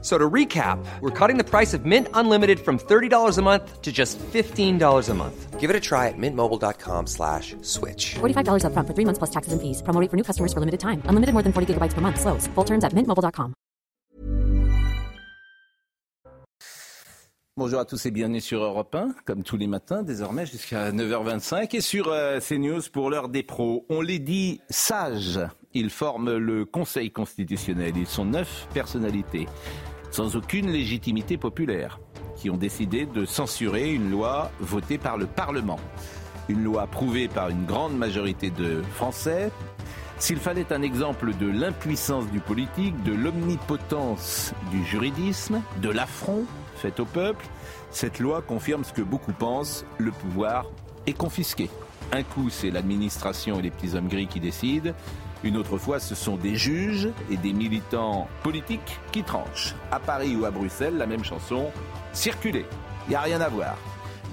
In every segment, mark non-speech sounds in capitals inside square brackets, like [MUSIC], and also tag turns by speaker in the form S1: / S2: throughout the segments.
S1: So to recap, we're cutting the price of Mint Unlimited from $30 a month to just $15 a month.
S2: Give it a try at mintmobile.com slash switch.
S3: $45 upfront for three months plus taxes and fees. Promo rate for new customers for limited time. Unlimited more than 40 gigabytes per month. Slows. Full terms at mintmobile.com.
S4: Bonjour à tous et bienvenue sur Europe 1, comme tous les matins, désormais jusqu'à 9h25. Et sur euh, CNews pour l'heure des pros, on les dit sages. Ils forment le Conseil constitutionnel. Ils sont neuf personnalités, sans aucune légitimité populaire, qui ont décidé de censurer une loi votée par le Parlement. Une loi approuvée par une grande majorité de Français. S'il fallait un exemple de l'impuissance du politique, de l'omnipotence du juridisme, de l'affront fait au peuple, cette loi confirme ce que beaucoup pensent, le pouvoir est confisqué. Un coup, c'est l'administration et les petits hommes gris qui décident. Une autre fois, ce sont des juges et des militants politiques qui tranchent. À Paris ou à Bruxelles, la même chanson, circuler. Il n'y a rien à voir.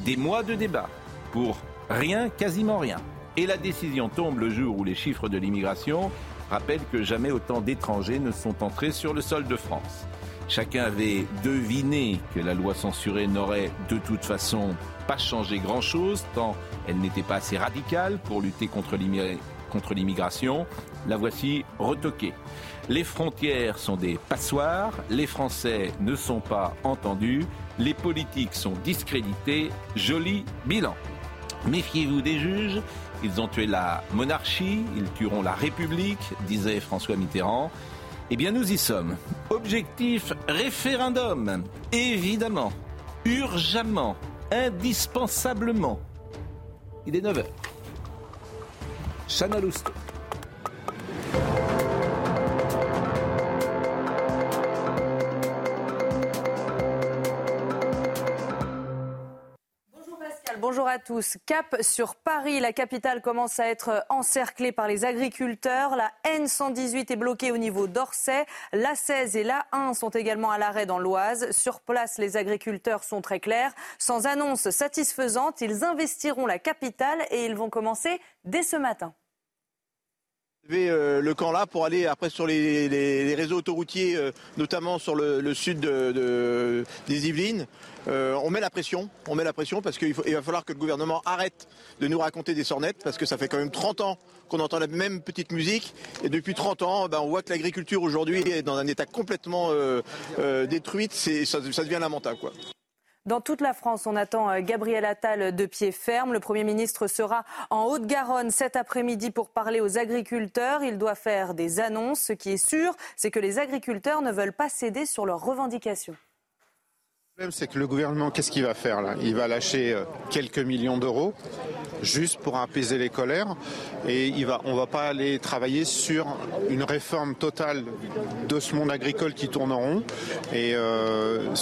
S4: Des mois de débat pour rien, quasiment rien. Et la décision tombe le jour où les chiffres de l'immigration rappellent que jamais autant d'étrangers ne sont entrés sur le sol de France. Chacun avait deviné que la loi censurée n'aurait de toute façon pas changé grand-chose, tant elle n'était pas assez radicale pour lutter contre l'immigration. La voici retoquée. Les frontières sont des passoires, les Français ne sont pas entendus, les politiques sont discrédités, joli bilan. Méfiez-vous des juges, ils ont tué la monarchie, ils tueront la République, disait François Mitterrand. Eh bien, nous y sommes. Objectif référendum. Évidemment. Urgemment. Indispensablement. Il est 9h. Chana Lousteau.
S5: Bonjour à tous. Cap sur Paris, la capitale commence à être encerclée par les agriculteurs. La N118 est bloquée au niveau d'Orsay. La 16 et la 1 sont également à l'arrêt dans l'Oise. Sur place, les agriculteurs sont très clairs. Sans annonce satisfaisante, ils investiront la capitale et ils vont commencer dès ce matin
S6: le camp là pour aller après sur les, les, les réseaux autoroutiers, euh, notamment sur le, le sud de, de, des Yvelines. Euh, on met la pression, on met la pression parce qu'il va falloir que le gouvernement arrête de nous raconter des sornettes parce que ça fait quand même 30 ans qu'on entend la même petite musique et depuis 30 ans, ben, on voit que l'agriculture aujourd'hui est dans un état complètement euh, euh, détruite, ça, ça devient lamentable quoi.
S5: Dans toute la France, on attend euh, Gabriel Attal de pied ferme. Le Premier ministre sera en Haute-Garonne cet après-midi pour parler aux agriculteurs. Il doit faire des annonces. Ce qui est sûr, c'est que les agriculteurs ne veulent pas céder sur leurs revendications.
S7: Le problème, c'est que le gouvernement, qu'est-ce qu'il va faire là? Il va lâcher euh, quelques millions d'euros juste pour apaiser les colères et il va, on ne va pas aller travailler sur une réforme totale de ce monde agricole qui tourne en rond. Et euh,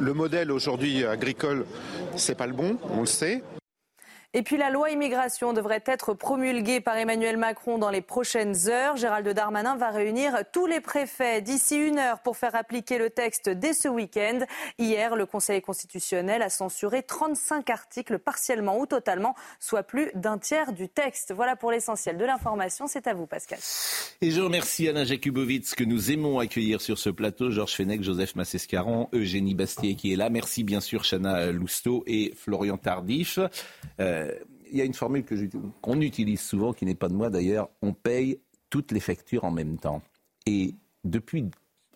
S7: le modèle aujourd'hui agricole, c'est pas le bon, on le sait.
S5: Et puis la loi immigration devrait être promulguée par Emmanuel Macron dans les prochaines heures. Gérald Darmanin va réunir tous les préfets d'ici une heure pour faire appliquer le texte dès ce week-end. Hier, le Conseil constitutionnel a censuré 35 articles partiellement ou totalement, soit plus d'un tiers du texte. Voilà pour l'essentiel de l'information. C'est à vous, Pascal.
S4: Et je remercie Alain Jakubowicz que nous aimons accueillir sur ce plateau, Georges Fenech, Joseph Massescaron, Eugénie Bastier qui est là. Merci bien sûr Chana Lousteau et Florian Tardif. Euh, il y a une formule qu'on utilise souvent, qui n'est pas de moi d'ailleurs, on paye toutes les factures en même temps. Et depuis,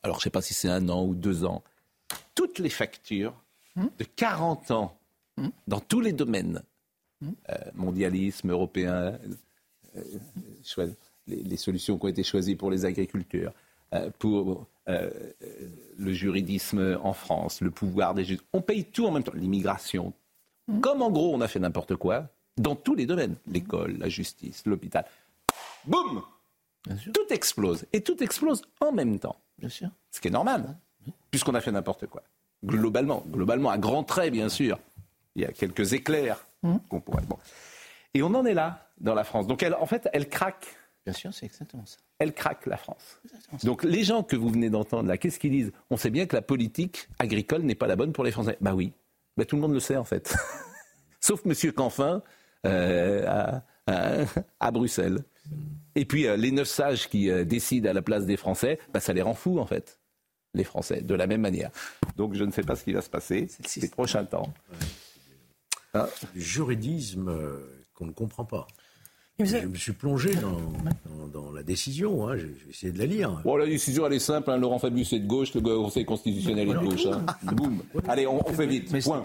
S4: alors je ne sais pas si c'est un an ou deux ans, toutes les factures de 40 ans, dans tous les domaines, euh, mondialisme européen, euh, les, les, solutions qui ont été choisies pour les agriculteurs, euh, pour le juridisme en France, le pouvoir des juges, on paye tout en même temps, l'immigration. Comme en gros on a fait n'importe quoi, dans tous les domaines, l'école, la justice, l'hôpital. Boum Tout explose. Et tout explose en même temps.
S8: Bien sûr.
S4: Ce qui est normal, puisqu'on a fait n'importe quoi. Globalement, globalement, à grands traits, bien sûr. Il y a quelques éclairs qu'on pourrait. Bon. Et on en est là dans la France. Donc, elle, en fait, elle craque. Bien sûr, c'est exactement ça. Elle craque la France. Donc les gens que vous venez d'entendre là, qu'est-ce qu'ils disent? On sait bien que la politique agricole n'est pas la bonne pour les Français. Bah oui, bah, tout le monde le sait en fait. [LAUGHS] Sauf M. Canfin euh, [LAUGHS] à, Bruxelles. Et puis euh, les neuf sages qui euh, décident à la place des Français, bah, ça les rend fous en fait, les Français, de la même manière. Donc je ne sais pas ce qui va se passer ces prochains temps.
S8: Ah. Du juridisme qu'on ne comprend pas. Je me suis plongé dans, décision, hein. j'ai essayé de la lire.
S4: Bon, la décision, elle est simple. Hein. Laurent Fabius est de gauche, le Conseil constitutionnel est de gauche. Hein. [LAUGHS] Boum. Allez, on, fait vite. Mais Point.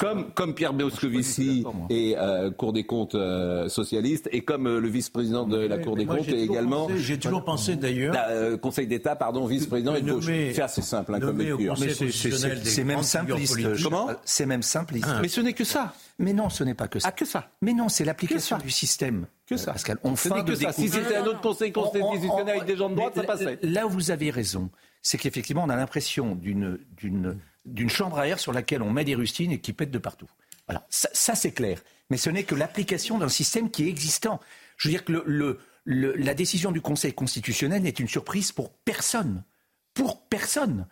S4: comme, comme Pierre Moscovici est euh, Cour des comptes euh, socialiste et comme euh, le vice-président de la Cour des comptes est également.
S8: J'ai toujours pensé d'ailleurs.
S4: Conseil d'État, pardon, vice-président est de gauche. C'est assez simple comme lecture.
S9: C'est même simpliste.
S4: Comment
S9: C'est même simpliste.
S4: Mais ce n'est que ça.
S9: Mais non, ce n'est pas que ça.
S4: Ah, que ça.
S9: Mais non, c'est l'application du système.
S4: Que ça. Pascal, on fait que ça. Si c'était un autre conseil constitutionnel avec des gens de droite, ça passerait.
S9: Là où vous avez raison, c'est qu'effectivement, on a l'impression d'une, chambre à air sur laquelle on met des rustines et qui pète de partout. Voilà, ça, ça c'est clair. Mais ce n'est que l'application d'un système qui est existant. Je veux dire que le, le, la décision du Conseil constitutionnel n'est une surprise pour personne. Pour personne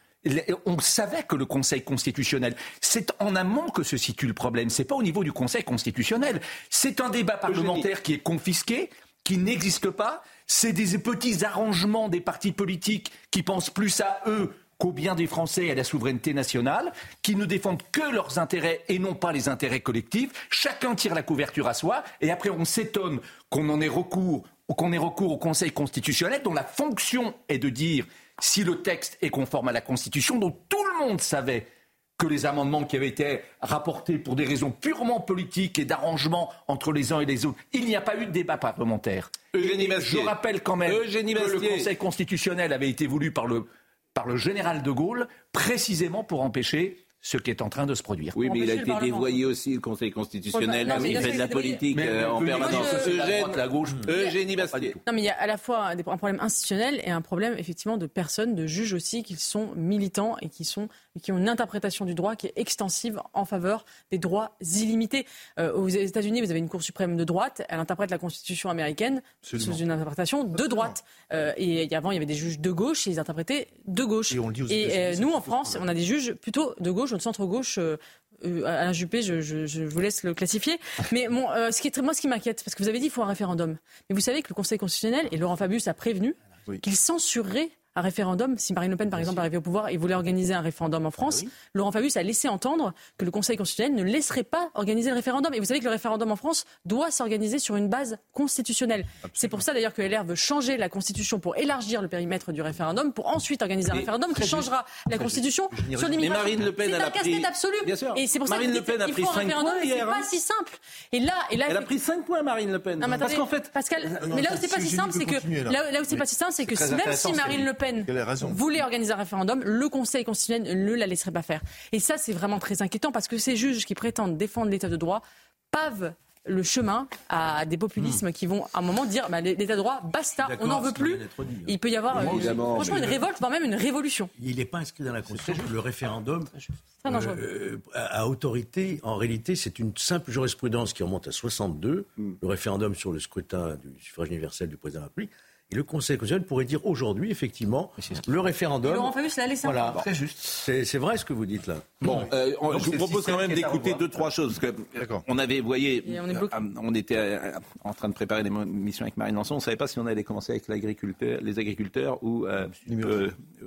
S9: on savait que le Conseil constitutionnel, c'est en amont que se situe le problème. C'est pas au niveau du Conseil constitutionnel. C'est un débat parlementaire qui est confisqué, qui n'existe pas. C'est des petits arrangements des partis politiques qui pensent plus à eux qu'au bien des Français et à la souveraineté nationale, qui ne défendent que leurs intérêts et non pas les intérêts collectifs. Chacun tire la couverture à soi et après on s'étonne qu'on en ait recours qu'on ait recours au Conseil constitutionnel dont la fonction est de dire si le texte est conforme à la Constitution, dont tout le monde savait que les amendements qui avaient été rapportés pour des raisons purement politiques et d'arrangement entre les uns et les autres, il n'y a pas eu de débat parlementaire. Je rappelle quand même que le Conseil constitutionnel avait été voulu par le, par le général de Gaulle précisément pour empêcher ce qui est en train de se produire.
S4: Oui, mais il a été dévoyé aussi, le Conseil constitutionnel. il fait de la politique euh, en permanence.
S9: la gauche.
S4: Eugénie Bastier.
S10: Non, mais il y a à la fois un problème institutionnel et un problème, effectivement, de personnes, de juges aussi, qui sont militants et qui, sont, qui ont une interprétation du droit qui est extensive en faveur des droits illimités. Euh, aux États-Unis, vous avez une Cour suprême de droite. Elle interprète la Constitution américaine sous une interprétation de droite. Euh, et avant, il y avait des juges de gauche et ils interprétaient de gauche. et nous, en France, on a des juges plutôt de gauche de centre-gauche. Euh, euh, Alain Juppé, je, vous laisse le classifier. Mais bon, euh, ce qui est, moi, ce qui m'inquiète, parce que vous avez dit qu'il faut un référendum. Mais vous savez que le Conseil constitutionnel, et Laurent Fabius a prévenu, qu'il censurerait un référendum. Si Marine Le Pen, par exemple, arrivait au pouvoir et voulait organiser un référendum en France, ah Laurent Fabius a laissé entendre que le Conseil constitutionnel ne laisserait pas organiser le référendum. Et vous savez que le référendum en France doit s'organiser sur une base constitutionnelle. C'est pour ça d'ailleurs que LR veut changer la Constitution pour élargir le périmètre du référendum, pour ensuite organiser un référendum qui changera la Constitution sur l'immigration.
S4: Mais Marine Le Pen,
S10: a pris... absolu.
S4: Bien sûr.
S10: Et c'est pour Marine
S4: ça Le Pen a pris 5 points
S10: hier.
S4: C'est
S10: pas si simple. Et là, et là,
S4: elle a pris 5 points, Marine Le Pen.
S10: Non, parce qu'en fait, Pascal, mais là où c'est pas si simple, c'est que là où c'est pas si simple, c'est que même si Marine Le Pen voulait organiser un référendum, le Conseil constitutionnel ne la laisserait pas faire. Et ça, c'est vraiment très inquiétant parce que ces juges qui prétendent défendre l'état de droit pavent le chemin à des populismes qui vont à un moment dire bah, l'état de droit, basta, on n'en veut plus. Il peut y avoir franchement une révolte, voire même une révolution.
S8: Il n'est pas inscrit dans la Constitution le référendum euh, à autorité. En réalité, c'est une simple jurisprudence qui remonte à 62, le référendum sur le scrutin du suffrage universel du président de la République le Conseil constitutionnel pourrait dire aujourd'hui, effectivement, le référendum.
S10: Laurent Fabius l'a laissé
S8: voilà, très juste. C'est vrai ce que vous dites là.
S4: Bon, euh, je vous propose quand même d'écouter deux, trois choses. Parce que on avait, vous voyez, on, était euh, en train de préparer l'émission avec Marine Lançon. On ne savait pas si on allait commencer avec les agriculteurs ou, euh,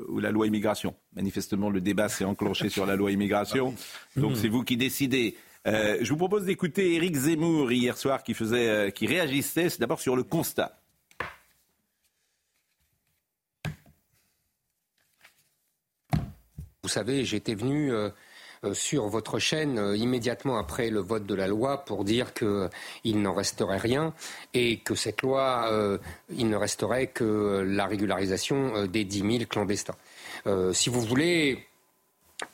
S4: ou la loi immigration. Manifestement, le débat s'est enclenché sur la loi immigration. Donc c'est vous qui décidez. je vous propose d'écouter Éric Zemmour hier soir qui faisait, qui réagissait. C'est d'abord sur le constat.
S11: Vous savez, j'étais venu euh, euh, sur votre chaîne euh, immédiatement après le vote de la loi pour dire qu'il n'en resterait rien et que cette loi, il ne resterait que la régularisation des 10 000 clandestins. si vous voulez,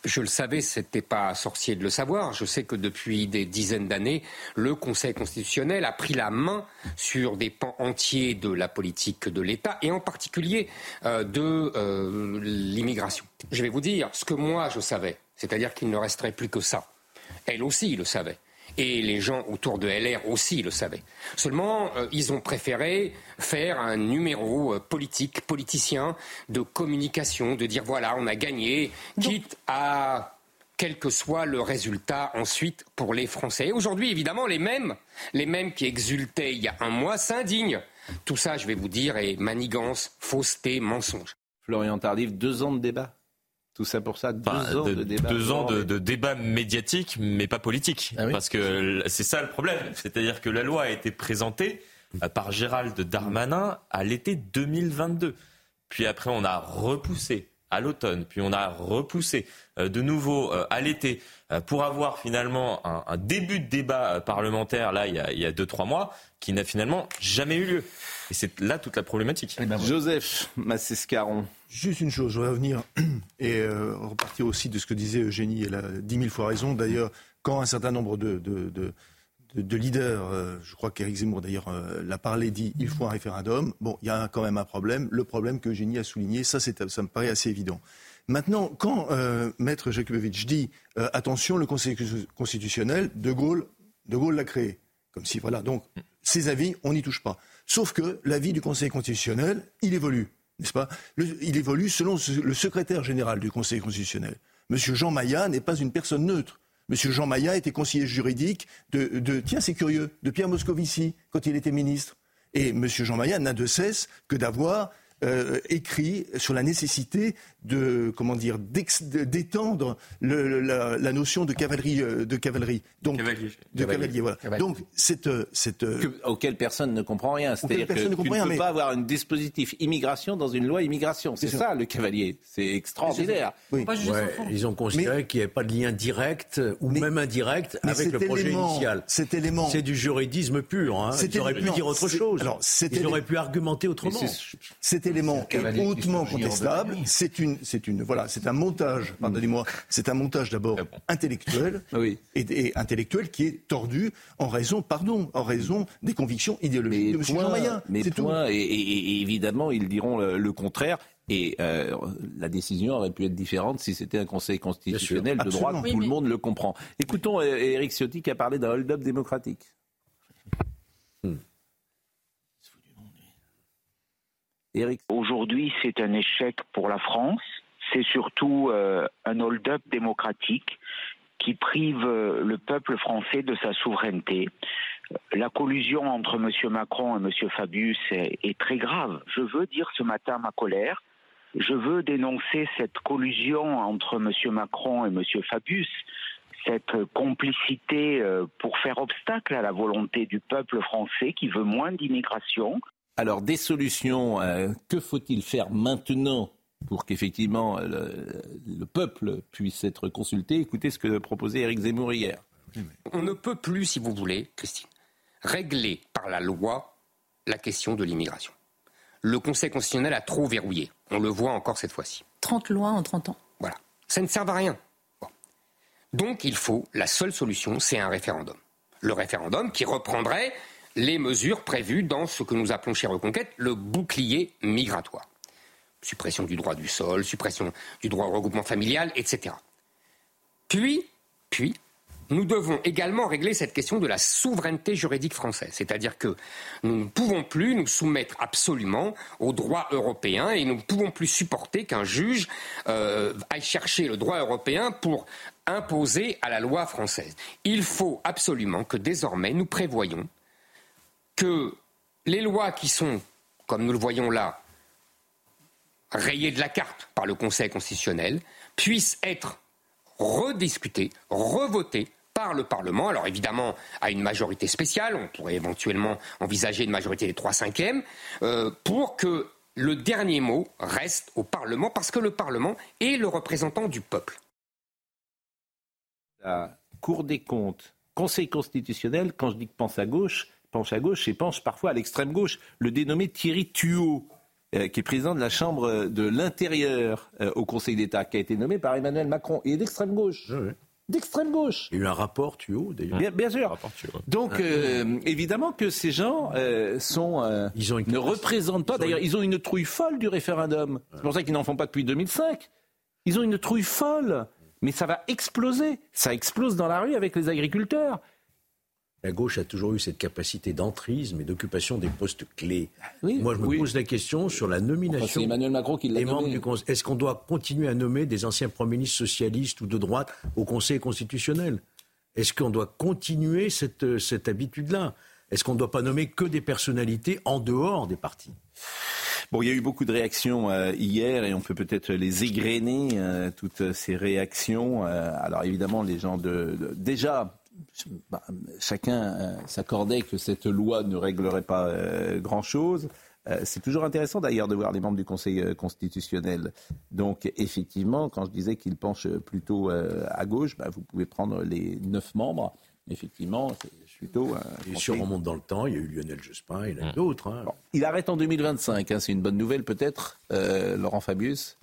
S11: je le savais, c'était pas sorcier de le savoir. Je sais que depuis des dizaines d'années, le Conseil constitutionnel a pris la main sur des pans entiers de la politique de l'État et en particulier euh, de euh, l'immigration. Je vais vous dire ce que moi je savais, c'est-à-dire qu'il ne resterait plus que ça. Elle aussi le savait. Et les gens autour de LR aussi le savaient. Seulement, euh, ils ont préféré faire un numéro euh, politique, politicien, de communication, de dire voilà, on a gagné, quitte à quel que soit le résultat ensuite pour les Français. Aujourd'hui, évidemment, les mêmes, les mêmes qui exultaient il y a un mois s'indignent. Tout ça, je vais vous dire, est manigance, fausseté, mensonge.
S4: Florian Tardif, deux ans de débat. Tout ça pour ça, deux ans de, débat.
S12: Deux ans de, de, débat médiatique, mais pas politique.
S8: Ah oui
S12: Parce que c'est ça le problème. C'est-à-dire que la loi a été présentée euh, par Gérald Darmanin à l'été 2022. Puis après, on a repoussé à l'automne, puis on a repoussé euh, de nouveau euh, à l'été pour avoir finalement un, un, début de débat parlementaire, là, il y a, il y a deux, trois mois, qui n'a finalement jamais eu lieu. Et c'est là toute la problématique.
S4: Eh ben, Joseph Massescaron.
S13: Juste une chose, je voudrais revenir [CLEARS THROAT] et euh, repartir aussi de ce que disait Eugénie. Elle a dix mille fois raison. D'ailleurs, quand un certain nombre de, de, de, de leaders, euh, je crois qu'Éric Zemmour d'ailleurs euh, l'a parlé, dit il faut un référendum. Bon, il y a quand même un problème. Le problème que Eugénie a souligné, ça, ça me paraît assez évident. Maintenant, quand euh, Maître Jakubowicz dit euh, attention, le Conseil constitutionnel, De Gaulle, De Gaulle l'a créé. Comme si, voilà, donc, ces avis, on n'y touche pas. Sauf que l'avis du Conseil constitutionnel, il évolue, n'est-ce pas? Il évolue selon le secrétaire général du Conseil constitutionnel. Monsieur Jean Maillat n'est pas une personne neutre. Monsieur Jean Maillat était conseiller juridique de, de tiens, c'est curieux, de Pierre Moscovici quand il était ministre. Et Monsieur Jean Maillat n'a de cesse que d'avoir euh, écrit sur la nécessité de comment dire d'étendre la, la, notion de cavalerie euh, de cavalerie. Donc
S12: cavalier.
S13: de cavalier, voilà. Cavalier. donc cette cette
S4: que, auquel personne ne comprend rien. C'est-à-dire que tu ne peux rien, pas avoir un dispositif immigration dans une loi immigration. C'est ça. ça. le cavalier. C'est extraordinaire.
S8: Oui. ouais, ils ont considéré qu'il n'y avait pas de lien direct ou mais, même indirect avec le projet
S13: élément,
S8: initial.
S13: cet élément
S8: c'est du juridisme pur hein. ils auraient pu dire autre chose. alors, ils auraient pu argumenter autrement.
S13: Cet élément est hautement contestable. C'est une c'est une voilà, c'est un montage. Pardonnez-moi, c'est un montage d'abord intellectuel [LAUGHS]
S4: oui.
S13: et, et, intellectuel qui est tordu en raison, pardon, en raison des convictions idéologiques
S4: mais
S13: de M. Jean.
S4: Mais point, et, et, évidemment, ils diront le, le contraire. Et euh, la décision aurait pu être différente si c'était un Conseil constitutionnel de droite, oui, tout mais... le monde le comprend. Écoutons Eric euh, Ciotti qui a parlé d'un hold-up démocratique.
S14: Aujourd'hui, c'est un échec pour la France. C'est surtout euh, un hold-up démocratique qui prive euh, le peuple français de sa souveraineté. La collusion entre M. Macron et M. Fabius est, est, très grave. Je veux dire ce matin ma colère. Je veux dénoncer cette collusion entre M. Macron et M. Fabius, cette complicité euh, pour faire obstacle à la volonté du peuple français qui veut moins d'immigration,
S4: alors, des solutions, euh, que faut-il faire maintenant pour qu'effectivement le, le, peuple puisse être consulté? Écoutez ce que proposait Éric Zemmour hier.
S11: On ne peut plus, si vous voulez, Christine, régler par la loi la question de l'immigration. Le Conseil constitutionnel a trop verrouillé. On le voit encore cette fois-ci.
S10: 30 lois en 30 ans.
S11: Voilà. Ça ne sert à rien. Bon. Donc il faut, la seule solution, c'est un référendum. Le référendum qui reprendrait les mesures prévues dans ce que nous appelons chez Reconquête le bouclier migratoire. Suppression du droit du sol, suppression du droit au regroupement familial, etc. Puis, puis, nous devons également régler cette question de la souveraineté juridique française. C'est-à-dire que nous ne pouvons plus nous soumettre absolument au droit européen et nous ne pouvons plus supporter qu'un juge euh, aille chercher le droit européen pour imposer à la loi française. Il faut absolument que désormais nous prévoyons que les lois qui sont, comme nous le voyons là, rayées de la carte par le Conseil constitutionnel, puissent être rediscutées, revotées par le Parlement. Alors évidemment, à une majorité spéciale, on pourrait éventuellement envisager une majorité des trois cinquièmes, euh, pour que le dernier mot reste au Parlement, parce que le Parlement est le représentant du peuple.
S4: La Cour des comptes, Conseil constitutionnel, quand je dis que pense à gauche, penche à gauche et penche parfois à l'extrême gauche. Le dénommé Thierry Thuot, euh, qui est président de la Chambre de l'Intérieur euh, au Conseil d'État, qui a été nommé par Emmanuel Macron, et d'extrême gauche.
S8: Oui, oui.
S4: D'extrême gauche.
S8: Il y a eu un rapport Thuot, d'ailleurs.
S4: Bien, bien, sûr. Donc, euh, évidemment que ces gens euh, sont, euh,
S8: ils ont
S4: ne représentent pas. D'ailleurs, ils ont une trouille folle du référendum. C'est pour ça qu'ils n'en font pas depuis 2005. Ils ont une trouille folle. Mais ça va exploser. Ça explose dans la rue avec les agriculteurs
S8: la gauche a toujours eu cette capacité d'entrisme et d'occupation des postes clés. Moi, je me pose la question sur la nomination.
S4: Enfin, Emmanuel Macron qui l'a
S8: des membres du Conseil. Est-ce qu'on doit continuer à nommer des anciens premiers ministres socialistes ou de droite au Conseil constitutionnel? Est-ce qu'on doit continuer cette, cette habitude-là? Est-ce qu'on ne doit pas nommer que des personnalités en dehors des partis?
S4: Bon, il y a eu beaucoup de réactions euh, hier et on peut peut-être les égrener, euh, toutes ces réactions. Euh, alors évidemment, les gens de... de- déjà, bah, chacun euh, s'accordait que cette loi ne réglerait pas euh, grand-chose. Euh, c'est toujours intéressant d'ailleurs de voir les membres du Conseil constitutionnel. Donc effectivement, quand je disais qu'il penche plutôt euh, à gauche, bah, vous pouvez prendre les neuf membres. Effectivement, c'est plutôt... euh,
S8: Et si on remonte dans le temps, il y a eu Lionel Jospin, il y en a d'autres. hein.
S4: il arrête en 2025, hein, c'est une bonne nouvelle peut-être, euh, Laurent Fabius?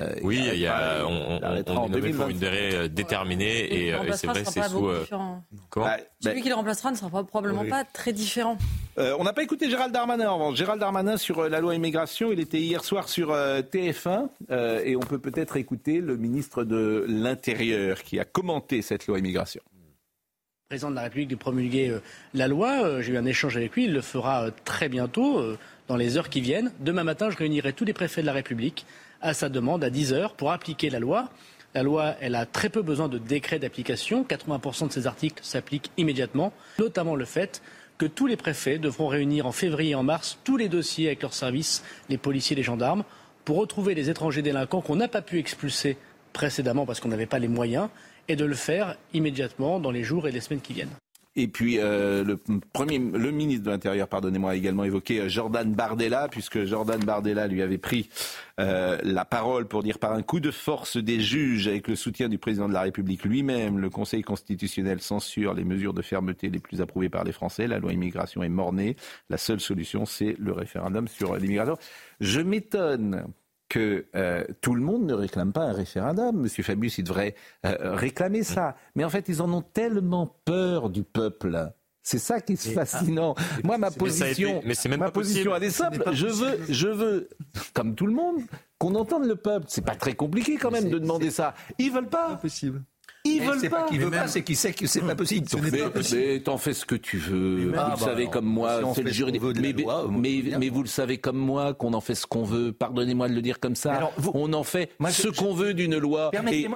S4: Euh,
S12: Oui, il y a,
S4: arrêtera-
S12: on, on,
S4: en
S12: on est nommé pour
S4: 2025.
S12: une durée euh, déterminée
S10: Et
S12: et,
S10: le
S12: euh, et c'est vrai, c'est sous. euh. Comment
S4: Bah,
S10: Celui qui le remplacera ne sera pas- probablement
S4: Oui.
S10: pas très différent.
S4: Euh, on n'a pas écouté Gérald Darmanin en revanche. Gérald Darmanin sur euh, la loi immigration, il était hier soir sur euh, TF1 euh, et on peut peut-être écouter le ministre de l'Intérieur qui a commenté cette loi immigration.
S15: Le président de la République de promulguer euh, la loi. Euh, J'ai eu un échange avec lui. Il le fera euh, très bientôt, euh, dans les heures qui viennent. Demain matin, je réunirai tous les préfets de la République à sa demande à 10 heures pour appliquer la loi. La loi, elle a très peu besoin de décret d'application. 80% de ces articles s'appliquent immédiatement, notamment le fait que tous les préfets devront réunir en février et en mars tous les dossiers avec leurs services, les policiers, les gendarmes, pour retrouver les étrangers délinquants qu'on n'a pas pu expulser précédemment parce qu'on n'avait pas les moyens, et de le faire immédiatement dans les jours et les semaines qui viennent.
S4: Et puis euh, le premier, le ministre de l'Intérieur, pardonnez-moi, a également évoqué euh, Jordan Bardella, puisque Jordan Bardella lui avait pris euh, la parole pour dire par un coup de force des juges, avec le soutien du président de la République lui-même, le Conseil constitutionnel censure les mesures de fermeté les plus approuvées par les Français. La loi immigration est mornée. La seule solution, c'est le référendum sur l'immigration. Je m'étonne que euh, tout le monde ne réclame pas un référendum. Monsieur Fabius, il devrait euh, réclamer ça. Mais en fait, ils en ont tellement peur du peuple. C'est ça qui est fascinant. Moi, ma
S12: Mais été-
S4: position,
S12: mais même
S4: ma
S12: pas
S4: position,
S12: possible.
S4: elle est simple.
S12: pas
S4: Je veux, je veux, comme tout le monde, qu'on entende le peuple. C'est pas très compliqué quand même de demander ça. Ils veulent pas.
S13: possible.
S4: Ils
S9: Mais
S4: veulent pas.
S9: pas qu'il veut
S4: Mais
S9: pas, c'est qu'il sait que c'est pas possible.
S4: mais, mais t'en fais ce que tu veux. Vous
S9: Ah,
S4: le
S9: bah,
S4: savez
S9: alors,
S4: comme moi,
S9: si on
S4: c'est
S9: fait
S4: le juridique. Mais,
S9: loi,
S4: mais, vous le savez comme moi qu'on en fait ce qu'on veut. Pardonnez-moi de le dire comme ça. on en fait
S9: moi,
S4: ce
S9: je-
S4: qu'on veut d'une loi.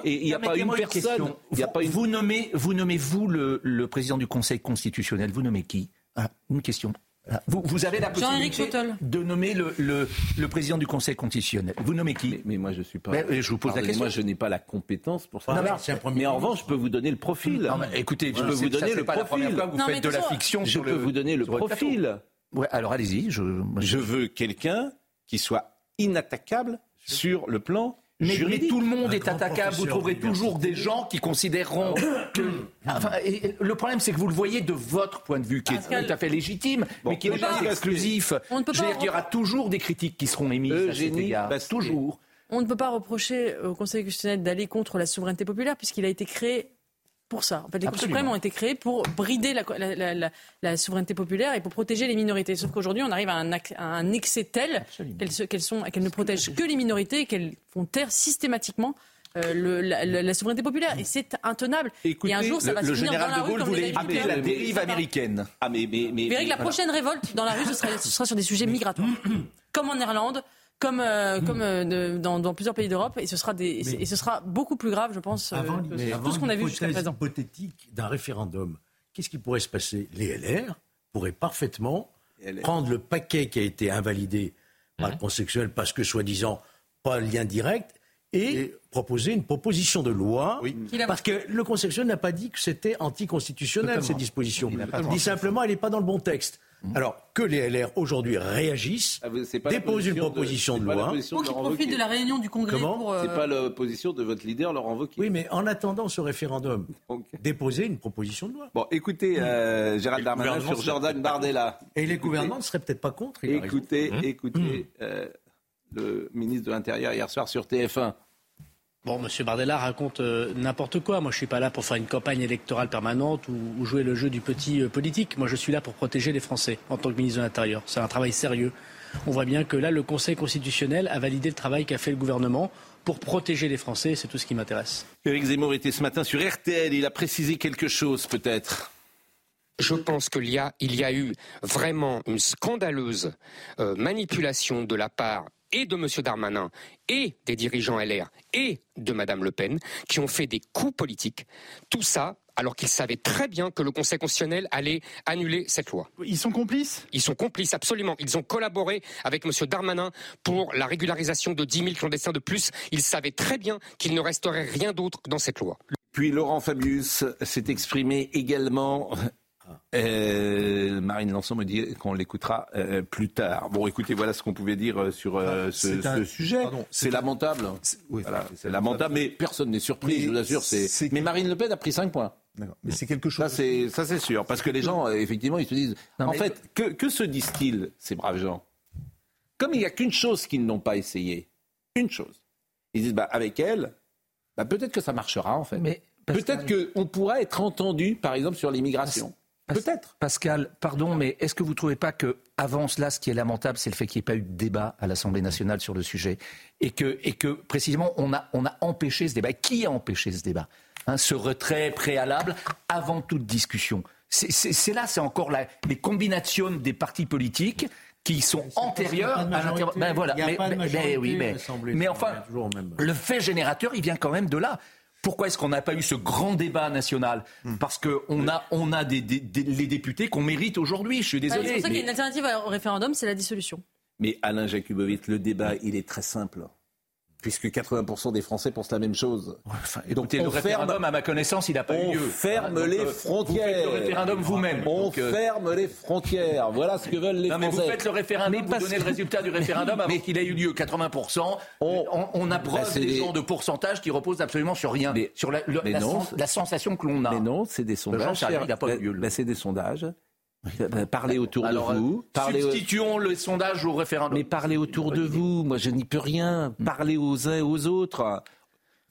S4: Et il n'y a pas une personne. y a
S9: vous,
S4: pas une.
S9: vous nommez, vous nommez vous le, le président du Conseil constitutionnel? Vous nommez qui? Ah, Une question. Ah, Vous, vous avez la possibilité de nommer le, le, le président du Conseil constitutionnel. Vous nommez qui?
S4: Mais, mais moi, je suis pas.
S9: Mais, je vous pose la question.
S4: je n'ai pas la compétence pour ça.
S9: Non, mais
S8: un premier
S4: mais en revanche, je peux vous donner le profil.
S9: Non, mais écoutez,
S4: je peux vous donner le
S9: pas la première
S4: profil.
S9: fois que vous faites de la fiction
S4: Je peux vous donner le profil.
S9: Ouais, alors allez-y. Je, moi,
S4: Je veux quelqu'un qui soit inattaquable sur le plan
S9: Mais, tout le monde est attaquable. Vous trouverez toujours des gens qui considéreront que. [COUGHS] Enfin, et- et le problème, c'est que vous le voyez de votre point de vue, qui est
S10: Pascal-
S9: tout à fait légitime, mais qui
S4: on
S9: n'est pas exclusif.
S10: On ne peut pas
S9: dire, il y aura toujours des critiques qui seront émises à cet
S4: Eugénie
S9: égard.
S4: Bastier.
S9: Toujours.
S10: On ne peut pas reprocher au Conseil constitutionnel d'aller contre la souveraineté populaire puisqu'il a été créé pour ça. En fait, les cours suprêmes ont été créés pour brider la, la- la- la- la souveraineté populaire et pour protéger les minorités. Sauf qu'aujourd'hui, on arrive à un, ac- à un excès tel qu'elles se- qu'elles sont- qu'elles ne protègent que les minorités et qu'elles font taire systématiquement euh, le- la, la- la souveraineté populaire. Et c'est intenable.
S4: Écoutez,
S10: et un jour, ça
S9: Le,
S10: va se
S9: le
S10: finir dans la
S9: de
S10: rue
S9: Gaulle voulait
S10: Américains.
S9: la dérive américaine.
S4: Ah mais mais mais.
S10: Vous verrez que la prochaine révolte dans la rue, ce sera, ce sera sur des sujets migratoires. [CLEARS THROAT] comme en Irlande, comme, euh, comme euh, de- dans, dans plusieurs pays d'Europe. Et ce, sera des, et ce-
S8: Mais-
S10: et ce sera beaucoup plus grave, je pense, euh,
S8: Avant,
S10: que
S8: mais
S10: tout ce qu'on a vu jusqu'à présent.
S8: hypothétique d'un référendum, qu'est-ce qui pourrait se passer? Les LR pourraient parfaitement
S4: LR.
S8: prendre le paquet qui a été invalidé par le Conseil constitutionnel parce que, soi-disant, pas lien direct, et, proposer une proposition de loi, parce que le Conseil constitutionnel n'a pas dit que c'était anticonstitutionnel,
S9: Totalement.
S8: cette disposition.
S9: Il a pas
S8: Il dit simplement elle n'est pas dans le bon texte. Alors que les LR aujourd'hui réagissent,
S4: Ah, vous-
S8: déposent une
S4: de-
S8: proposition de, loi.
S10: qu'il
S4: Laurent
S10: profite de la réunion du Congrès
S8: Comment
S10: pour. euh,
S4: C'est pas la position de votre leader Laurent Wauquiez.
S8: Oui, mais en attendant ce référendum, déposer une proposition de loi.
S4: Bon, écoutez, euh, Gérald Darmanin sur Jordan Bardella.
S8: Et les gouvernements ne seraient peut-être pas contre. il.
S4: Écoutez, écoutez euh, le ministre de l'Intérieur hier soir sur TF1.
S15: Bon, Monsieur Bardella raconte euh, n'importe quoi. Moi, je suis pas là pour faire une campagne électorale permanente ou, ou jouer le jeu du petit euh, politique. Moi, je suis là pour protéger les Français en tant que ministre de l'Intérieur. C'est un travail sérieux. On voit bien que là, le Conseil constitutionnel a validé le travail qu'a fait le gouvernement pour protéger les Français. C'est tout ce qui m'intéresse.
S4: Éric Zemmour était ce matin sur RTL. Il a précisé quelque chose, peut-être.
S11: je pense qu'il y a, il y a eu vraiment une scandaleuse euh, manipulation de la part et de M. Darmanin et des dirigeants LR et de Mme Le Pen qui ont fait des coups politiques. Tout ça alors qu'ils savaient très bien que le Conseil constitutionnel allait annuler cette loi.
S16: Ils sont complices?
S11: Ils sont complices, absolument. Ils ont collaboré avec M. Darmanin pour la régularisation de 10 000 clandestins de plus. Ils savaient très bien qu'il ne resterait rien d'autre dans cette loi.
S4: Puis Laurent Fabius s'est exprimé également euh, Marine Lançon me dit qu'on l'écoutera euh, plus tard. Bon, écoutez, voilà ce qu'on pouvait dire sur euh, ce,
S13: un-
S4: ce sujet. C'est lamentable.
S13: oui,
S4: Voilà, c'est lamentable, mais personne n'est surpris,
S13: Mais
S4: je vous assure. Mais Marine Le Pen a pris 5 points.
S13: Mais c'est quelque chose.
S4: Ça, c'est ça, c'est sûr. Parce que les gens, euh, effectivement, ils se disent.
S9: Non,
S4: en
S9: mais-
S4: fait, que, que se disent-ils, ces braves gens? Comme il n'y a qu'une chose qu'ils n'ont pas essayé, une chose. Ils disent, bah, avec elle, bah, peut-être que ça marchera, en fait.
S9: Mais
S4: Peut-être qu'on pourra être entendu, par exemple, sur l'immigration. Peut-être.
S9: Pascal, pardon, mais est-ce que vous ne trouvez pas que avant cela, ce qui est lamentable, c'est le fait qu'il n'y ait pas eu de débat à l'Assemblée nationale sur le sujet et que, et que précisément, on a, on a empêché ce débat. Qui a empêché ce débat? Hein, Ce retrait préalable avant toute discussion. C'est- C'est c'est là, c'est encore la- les combinations des partis politiques qui sont antérieures
S8: qu'il y a pas de
S9: à
S8: majorité.
S9: Ben voilà, mais, mais- mais oui, mais, mais enfin, le fait générateur, il vient quand même de là. Pourquoi est-ce qu'on n'a pas eu ce grand débat national Parce qu'on a, on a des, des- des- les députés qu'on mérite aujourd'hui. Je suis
S10: Ouais,
S9: désolé.
S10: c'est pour ça qu'il y a
S9: mais-
S10: une alternative au référendum, c'est la dissolution.
S4: Mais Alain Jakubowicz, le débat, il est très simple. Puisque 80% des Français pensent la même chose.
S9: Écoutez, le
S4: on
S9: référendum,
S4: ferme-
S9: à ma connaissance, il n'a pas
S4: on
S9: eu lieu.
S4: ferme
S9: Donc,
S4: les
S9: euh,
S4: frontières.
S9: Vous faites le référendum vous-même.
S4: On
S9: Donc, euh,
S4: ferme les frontières. Voilà ce que veulent les
S9: Non, mais
S4: Français.
S9: vous faites le référendum,
S4: Mais
S9: vous donnez le résultat du référendum avant qu'il ait eu lieu, 80%. On, on abroge
S4: Bah, c'est
S9: des
S4: des-
S9: gens de pourcentage qui reposent absolument sur rien, sur la, le-
S4: mais
S9: la
S4: non,
S9: sens- la sensation que l'on a.
S4: Mais non, c'est des sondages. Bah, bah, c'est des sondages. Bah, Parlez autour
S9: Alors,
S4: de vous.
S9: euh,
S4: Parlez
S9: substituons le sondage au référendum.
S4: Mais parlez autour de vous. Moi, je n'y peux rien. Parlez aux uns et aux autres.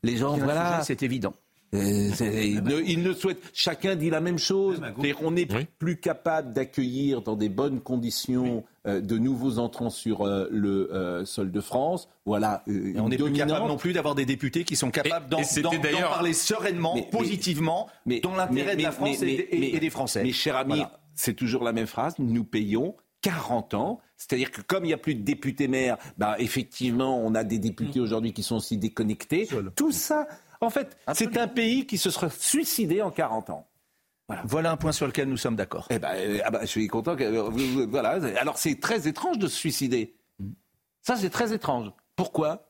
S4: Les gens, voilà.
S9: C'est évident.
S4: Euh, ils, ne, ils ne souhaitent. Chacun dit la même chose. C'est-à-dire qu'on n'est plus capable d'accueillir dans des bonnes conditions euh, de nouveaux entrants sur euh, le euh, sol de France. Voilà. euh,
S9: Et on n'est plus capable non plus d'avoir des députés qui sont capables d'en parler sereinement,
S4: Mais-
S9: positivement,
S4: mais-
S9: dans l'intérêt de la
S4: mais-
S9: France
S4: mais-
S9: et, des-
S4: mais-
S9: et des Français.
S4: Mes chers amis,
S9: Voilà.
S4: C'est toujours la même phrase. Nous payons 40 ans. C'est-à-dire que comme il n'y a plus de députés maires, bah, effectivement, on a des députés aujourd'hui qui sont aussi déconnectés. Tout ça, en fait, c'est un pays qui se serait suicidé en 40 ans.
S9: Voilà. un point sur lequel nous sommes d'accord.
S4: Eh ben, euh, ah bah, je suis content que euh, voilà. Alors c'est très étrange de se suicider. Ça c'est très étrange. Pourquoi?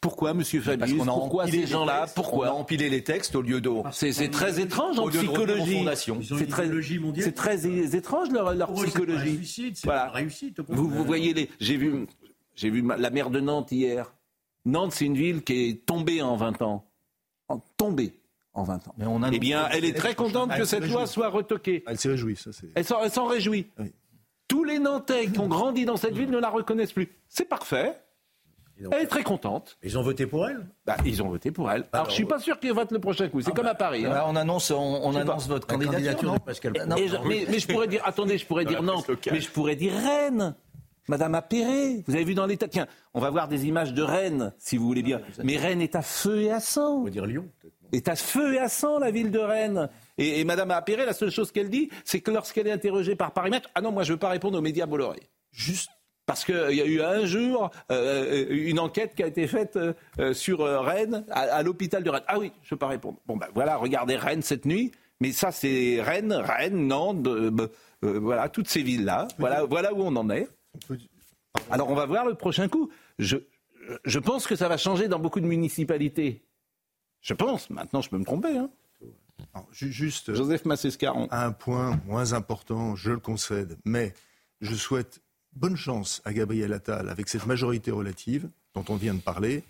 S4: Pourquoi, Monsieur
S9: Parce
S4: Fabius
S9: qu'on a
S4: Pourquoi
S9: empilé
S4: ces
S9: les
S4: gens-là
S9: textes,
S4: Pourquoi
S9: on a empilé les textes au lieu de.
S4: C'est très étrange en psychologie. C'est très, c'est très étrange leur, psychologie. Voilà.
S8: réussite,
S4: Vous, vous voyez les. J'ai vu, j'ai vu la maire de Nantes hier. Nantes, c'est une ville qui est tombée en 20 ans. En- tombée en 20 ans.
S9: Mais on a
S4: Eh bien, elle est très contente que
S13: Elle se
S4: cette loi soit retoquée.
S13: Elle s'est réjouie, ça c'est.
S4: Elle s'en, elle s'en réjouit.
S13: Oui.
S4: Tous les Nantais qui ont grandi dans cette ville ne la reconnaissent plus. C'est parfait. Elle est très contente.
S8: Ils ont voté pour elle?
S4: Bah, ils ont voté pour elle. Alors,
S8: Alors,
S4: je suis pas sûr qu'ils votent le prochain coup. C'est comme à Paris. hein.
S9: Là, on annonce, on, annonce votre candidature. non non,
S4: je- mais, mais je pourrais dire, attendez, je pourrais dire Nantes, mais je pourrais dire Rennes. Madame Appéré, vous avez vu dans l'état. Tiens, on va voir des images de Rennes, si vous voulez bien. Mais Rennes est à feu et à sang.
S8: On va dire Lyon, peut-être. non.
S4: est à feu et à sang, la ville de Rennes. Et, et Madame Appéré, la seule chose qu'elle dit, c'est que lorsqu'elle est interrogée par parimètre, ah non, moi je veux pas répondre aux médias Bolloré. Juste parce qu'il y a eu un jour euh, une enquête qui a été faite euh, euh, sur euh, Rennes, à, à l'hôpital de Rennes. Ah oui, je veux pas répondre. Bon ben voilà, regardez Rennes cette nuit. Mais ça, c'est Rennes, Rennes, Nantes, euh, euh, voilà, toutes ces villes-là. Voilà, voilà où on en est. Alors on va voir le prochain coup. Je, je pense que ça va changer dans beaucoup de municipalités. Je pense. Maintenant, je peux me tromper. Hein.
S13: Alors, juste euh,
S4: Joseph Massescaron.
S13: un point moins important, je le concède, mais je souhaite bonne chance à Gabriel Attal avec cette majorité relative dont on vient de parler,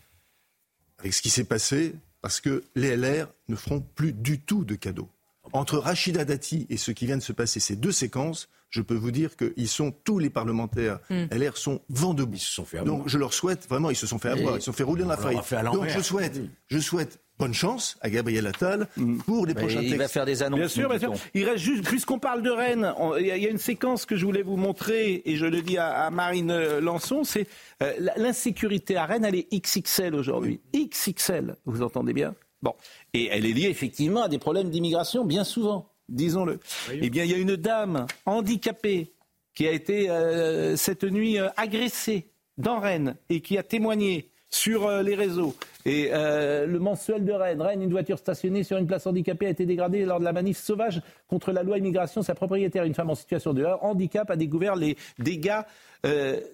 S13: avec ce qui s'est passé, parce que les LR ne feront plus du tout de cadeaux. Entre Rachida Dati et ce qui vient de se passer, ces deux séquences, je peux vous dire qu'ils sont, tous les parlementaires LR sont vent debout.
S8: Ils se sont fait
S13: Donc je leur souhaite, vraiment, ils se sont fait avoir, ils se sont fait rouler dans la
S8: à
S13: Donc je souhaite, je souhaite bonne chance à Gabriel Attal pour les
S9: Mais
S13: prochains
S9: il
S13: textes.
S9: va faire des annonces.
S4: Bien sûr, bien sûr. Il reste juste, puisqu'on parle de Rennes, il y, a- il y a une séquence que je voulais vous montrer, et je le dis à, à Marine euh, Lançon, c'est euh, l'insécurité à Rennes, elle est XXL aujourd'hui. XXL, vous entendez bien? Bon. Et elle est liée effectivement à des problèmes d'immigration, bien souvent. disons-le. Eh bien, il y a une dame handicapée qui a été euh, cette nuit euh, agressée dans Rennes et qui a témoigné sur euh, les réseaux. Et le mensuel de Rennes, Rennes, une voiture stationnée sur une place handicapée a été dégradée lors de la manif sauvage contre la loi immigration. Sa propriétaire, une femme en situation de handicap, a découvert les dégâts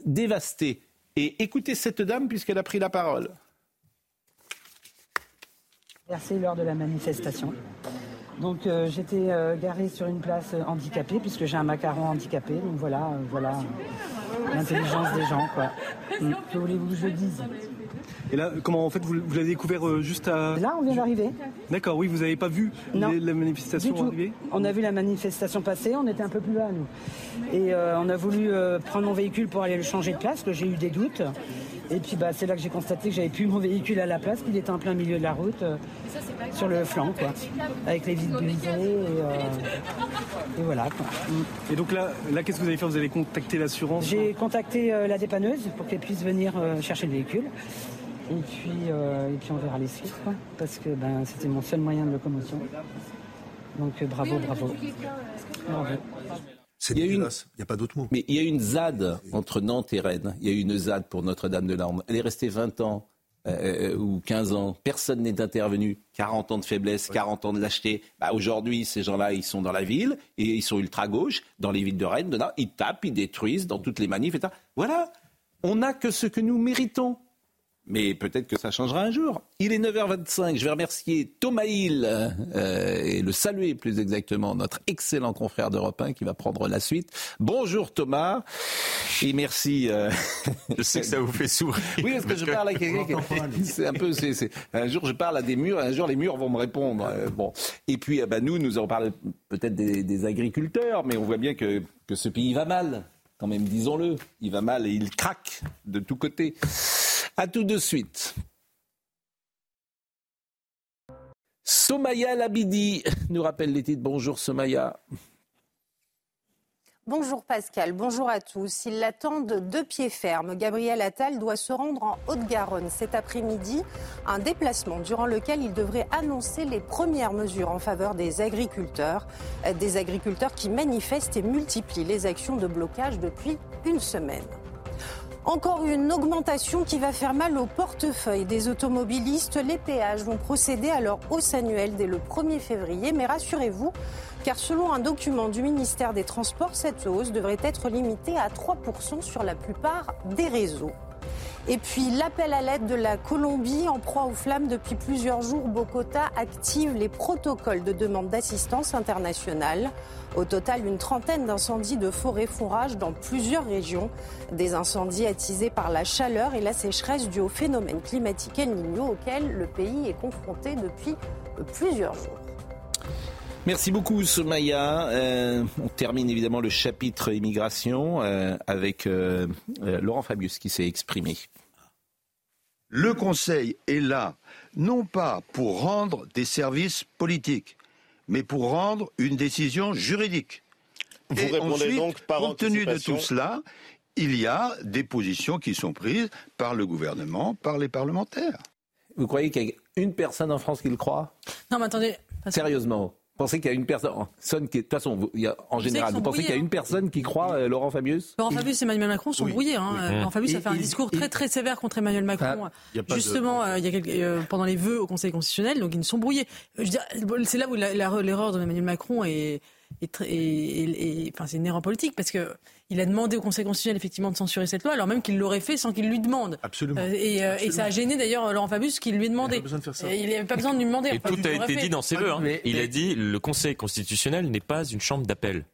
S4: dévastés. Et écoutez cette dame puisqu'elle a pris la parole.
S16: Versé lors de la manifestation. Donc euh, j'étais euh, garée sur une place euh, handicapée puisque j'ai un macaron handicapé. Donc voilà, euh, voilà l'intelligence des gens quoi. Mm. Que voulez-vous que je dise?
S17: Et là, comment en fait vous, vous l'avez découvert juste à.
S16: Là, on vient d'arriver.
S17: D'accord, oui, vous n'avez pas vu
S16: Non.
S17: les- la manifestation arriver?
S16: On a vu la manifestation passer, on était un peu plus bas nous. Et on a voulu prendre mon véhicule pour aller le changer de place, que j'ai eu des doutes. Et puis bah, c'est là que j'ai constaté que j'avais plus mon véhicule à la place, qu'il était en plein milieu de la route, euh, sur le flanc, quoi, avec les vitres brisées. Et, euh, et voilà. quoi. Mm.
S17: Et donc là, là qu'est-ce que vous allez faire? Vous allez contacter l'assurance
S16: J'ai contacté euh, la dépanneuse pour qu'elle puisse venir euh, chercher le véhicule. Et puis, euh, et puis on verra les suites, quoi, parce que ben, c'était mon seul moyen de locomotion. Donc bravo, bravo. Bravo.
S13: C'est
S4: Il y a une-
S13: dégueulasse. Il n'y a pas d'autre mot.
S4: Mais il y a une ZAD entre Nantes et Rennes. Il y a une ZAD pour Notre-Dame-de-Landes. Elle est restée 20 ans euh, ou 15 ans. Personne n'est intervenu. 40 ans de faiblesse, 40 ans de lâcheté. Bah, Aujourd'hui, ces gens-là, ils sont dans la ville et ils sont ultra-gauche, dans les villes de Rennes. de Nantes. Ils tapent, ils détruisent dans toutes les manifs. etc. Voilà. On n'a que ce que nous méritons. Mais peut-être que ça changera un jour. Il est 9h25. Je vais remercier Thomas Hill euh, et le saluer plus exactement, notre excellent confrère d'Europe 1 qui va prendre la suite. Bonjour Thomas et merci. euh, [LAUGHS]
S12: Je sais que ça vous fait sourire.
S4: Oui, parce que je parle à quelqu'un qui c'est un peu, c'est, c'est- un jour je parle à des murs, un jour les murs vont me répondre. Euh, bon, et puis euh, bah, nous, nous allons parler peut-être des, des agriculteurs, mais on voit bien que, que ce pays va mal. Quand même, disons-le, il va mal et il craque de tous côtés. À tout de suite. Somaya Labidi nous rappelle les titres. Bonjour Somaya.
S18: Bonjour Pascal, bonjour à tous. Ils l'attendent de pied ferme. Gabriel Attal doit se rendre en Haute-Garonne cet après-midi, un déplacement durant lequel il devrait annoncer les premières mesures en faveur des agriculteurs, des agriculteurs qui manifestent et multiplient les actions de blocage depuis une semaine. Encore une augmentation qui va faire mal au portefeuille des automobilistes. Les péages vont procéder à leur hausse annuelle dès le 1er février. Mais rassurez-vous, car selon un document du ministère des Transports, cette hausse devrait être limitée à 3% sur la plupart des réseaux. Et puis l'appel à l'aide de la Colombie en proie aux flammes depuis plusieurs jours, Bogota active les protocoles de demande d'assistance internationale. Au total, une trentaine d'incendies de forêt font rage dans plusieurs régions. Des incendies attisés par la chaleur et la sécheresse due au phénomène climatique El Niño auquel le pays est confronté depuis plusieurs jours.
S4: Merci beaucoup, Somaya. Euh, on termine évidemment le chapitre immigration euh, avec euh, euh, Laurent Fabius qui s'est exprimé.
S19: Le Conseil est là, non pas pour rendre des services politiques, mais pour rendre une décision juridique.
S20: Vous
S19: Et
S20: répondez
S19: ensuite,
S20: donc par
S19: compte tenu de tout cela, il y a des positions qui sont prises par le gouvernement, par les parlementaires.
S4: Vous croyez qu'il y a une personne en France qui le croit?
S10: Non, mais attendez.
S4: Sérieusement pensez qu'il y a une personne qui est... De toute façon, vous- il y a- en général, vous pensez qu'il y a une personne qui croit euh, Laurent Fabius?
S10: Laurent Fabius et Emmanuel Macron sont
S4: Oui.
S10: brouillés. Hein.
S4: Oui.
S10: Euh, Laurent Fabius a
S4: Et-
S10: fait un
S4: et-
S10: discours très très sévère contre Emmanuel Macron.
S4: Ah, de-
S10: Justement, euh, il y a quelques- euh, pendant les vœux au Conseil constitutionnel, donc ils sont brouillés. Euh, c'est là où l'erreur d'Emmanuel Macron est, est, très- est- est- est- enfin, c'est une erreur politique parce que il a demandé au Conseil constitutionnel effectivement de censurer cette loi, alors même qu'il l'aurait fait sans qu'il lui demande.
S13: Absolument.
S10: Euh, et, euh, et ça a gêné d'ailleurs Laurent Fabius qui lui a demandé.
S13: besoin de faire ça.
S10: Et Il n'avait pas besoin de lui demander.
S12: Et
S10: Enfin,
S12: tout a été
S10: fait.
S12: dit dans ses hein. Il a dit le Conseil constitutionnel n'est pas une chambre d'appel.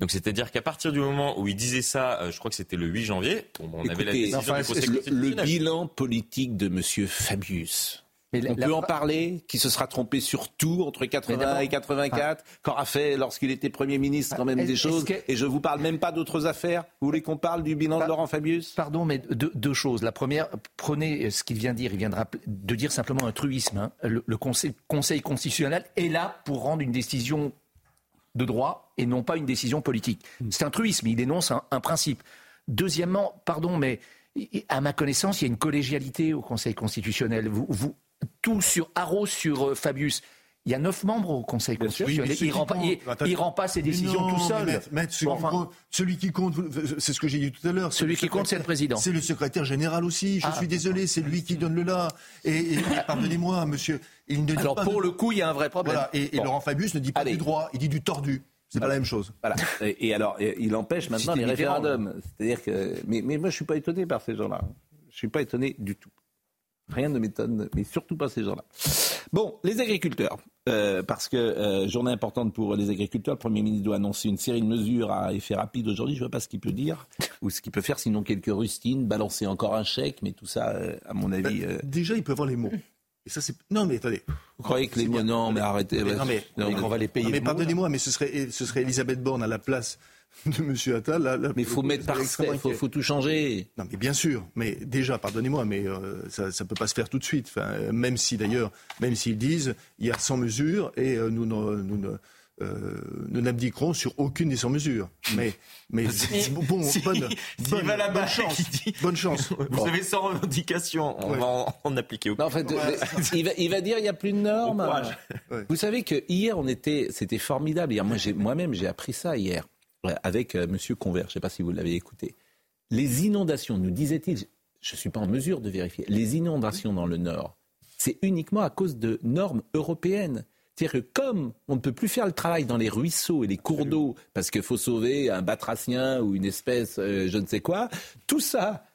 S12: Donc c'est-à-dire qu'à partir du moment où il disait ça, euh, je crois que c'était le 8 janvier, on, on avait la décision du Conseil
S4: le, le bilan politique de M. Fabius.
S9: Mais
S4: on
S9: la
S4: peut en parler, qui se sera trompé sur tout entre 80
S9: d'abord-
S4: et 84, qu'aura fait lorsqu'il était Premier ministre quand même des choses,
S9: que-
S4: et je vous parle même pas d'autres affaires. Vous voulez qu'on parle du bilan de Laurent Fabius?
S9: Pardon, mais deux, deux choses. La première, prenez ce qu'il vient de dire. Il vient de, rappeler- de dire simplement un truisme. hein. Le, le conseil, conseil constitutionnel est là pour rendre une décision de droit et non pas une décision politique. C'est un truisme. Il dénonce un, un principe. Deuxièmement, pardon, mais à ma connaissance, il y a une collégialité au Conseil constitutionnel. Vous, vous, tout sur Haro sur euh, Fabius. Il y a neuf membres au Conseil constitutionnel.
S13: Oui,
S9: il,
S13: qui
S9: rend pas,
S13: comptent-
S9: il-
S13: Attends,
S9: il rend pas ses décisions
S13: non,
S9: tout seul.
S13: celui,
S9: Bon,
S13: qui
S9: enfin,
S13: compte- celui qui compte, c'est ce que j'ai dit tout à l'heure. c'est
S9: Celui
S13: le
S9: qui compte, c'est le
S13: secrétaire-
S9: président.
S13: C'est le secrétaire général aussi. Je
S9: Ah,
S13: suis désolé, c'est lui qui donne le là. Et, et- pardonnez-moi, monsieur, il ne dit
S9: Alors
S13: pas
S9: pour
S13: de-
S9: le coup, il y a un vrai problème.
S13: Voilà, et, et
S9: Bon.
S13: Laurent Fabius ne dit pas
S4: Allez.
S13: du droit, il dit du tordu. C'est pas la même chose.
S4: Voilà. Et, et alors, et- il empêche maintenant les référendums. C'est-à-dire que. Mais, mais moi, je suis pas étonné par ces gens-là. Je suis pas étonné du tout. Rien ne m'étonne, mais surtout pas ces gens-là. Bon, les agriculteurs, euh, parce que euh, journée importante pour les agriculteurs, le Premier ministre doit annoncer une série de mesures à effet rapide aujourd'hui. Je ne vois pas ce qu'il peut dire [LAUGHS] ou ce qu'il peut faire, sinon quelques rustines, balancer encore un chèque, mais tout ça, euh, à mon avis. euh,
S13: Déjà, il peut avoir les mots. Et ça, c'est. Non, mais attendez.
S4: vous croyez que les mots, non, mais arrêtez.
S13: Mais non, mais,
S4: non,
S13: mais-
S4: mais-
S9: on va les payer
S13: non, mais pardonnez-moi, mais ce serait, ce serait Elisabeth Borne à la place [LAUGHS] de Monsieur Attal. là- là,
S4: Mais il faut mettre par il faut, tout changer.
S13: Non, mais bien sûr. Mais déjà, pardonnez-moi, mais euh, ça ne peut pas se faire tout de suite. Enfin, euh, même si d'ailleurs, même s'ils disent, il y a 100 mesures et euh, nous ne- nous euh, nous n'abdiquerons sur aucune des 100 mesures. Mais, mais, [LAUGHS] bon,
S12: Si-
S13: bonne, chance.
S12: dit-
S13: Bonne chance. [LAUGHS]
S12: Vous
S13: Bon.
S12: avez sans revendication, on
S13: Ouais.
S12: va en, en appliquer au
S4: Non, en fait, il, va, il va dire il n'y a plus de normes. Vous savez que hier on était, c'était formidable. Hier, moi, j'ai- moi-même, j'ai appris ça hier euh, avec euh, Monsieur Convert. Je ne sais pas si vous l'avez écouté. Les inondations, nous disait-il, je ne suis pas en mesure de vérifier. Les inondations dans le Nord, c'est uniquement à cause de normes européennes. C'est-à-dire que comme on ne peut plus faire le travail dans les ruisseaux et les cours d'eau parce qu'il faut sauver un batracien ou une espèce, euh, je ne sais quoi, tout ça,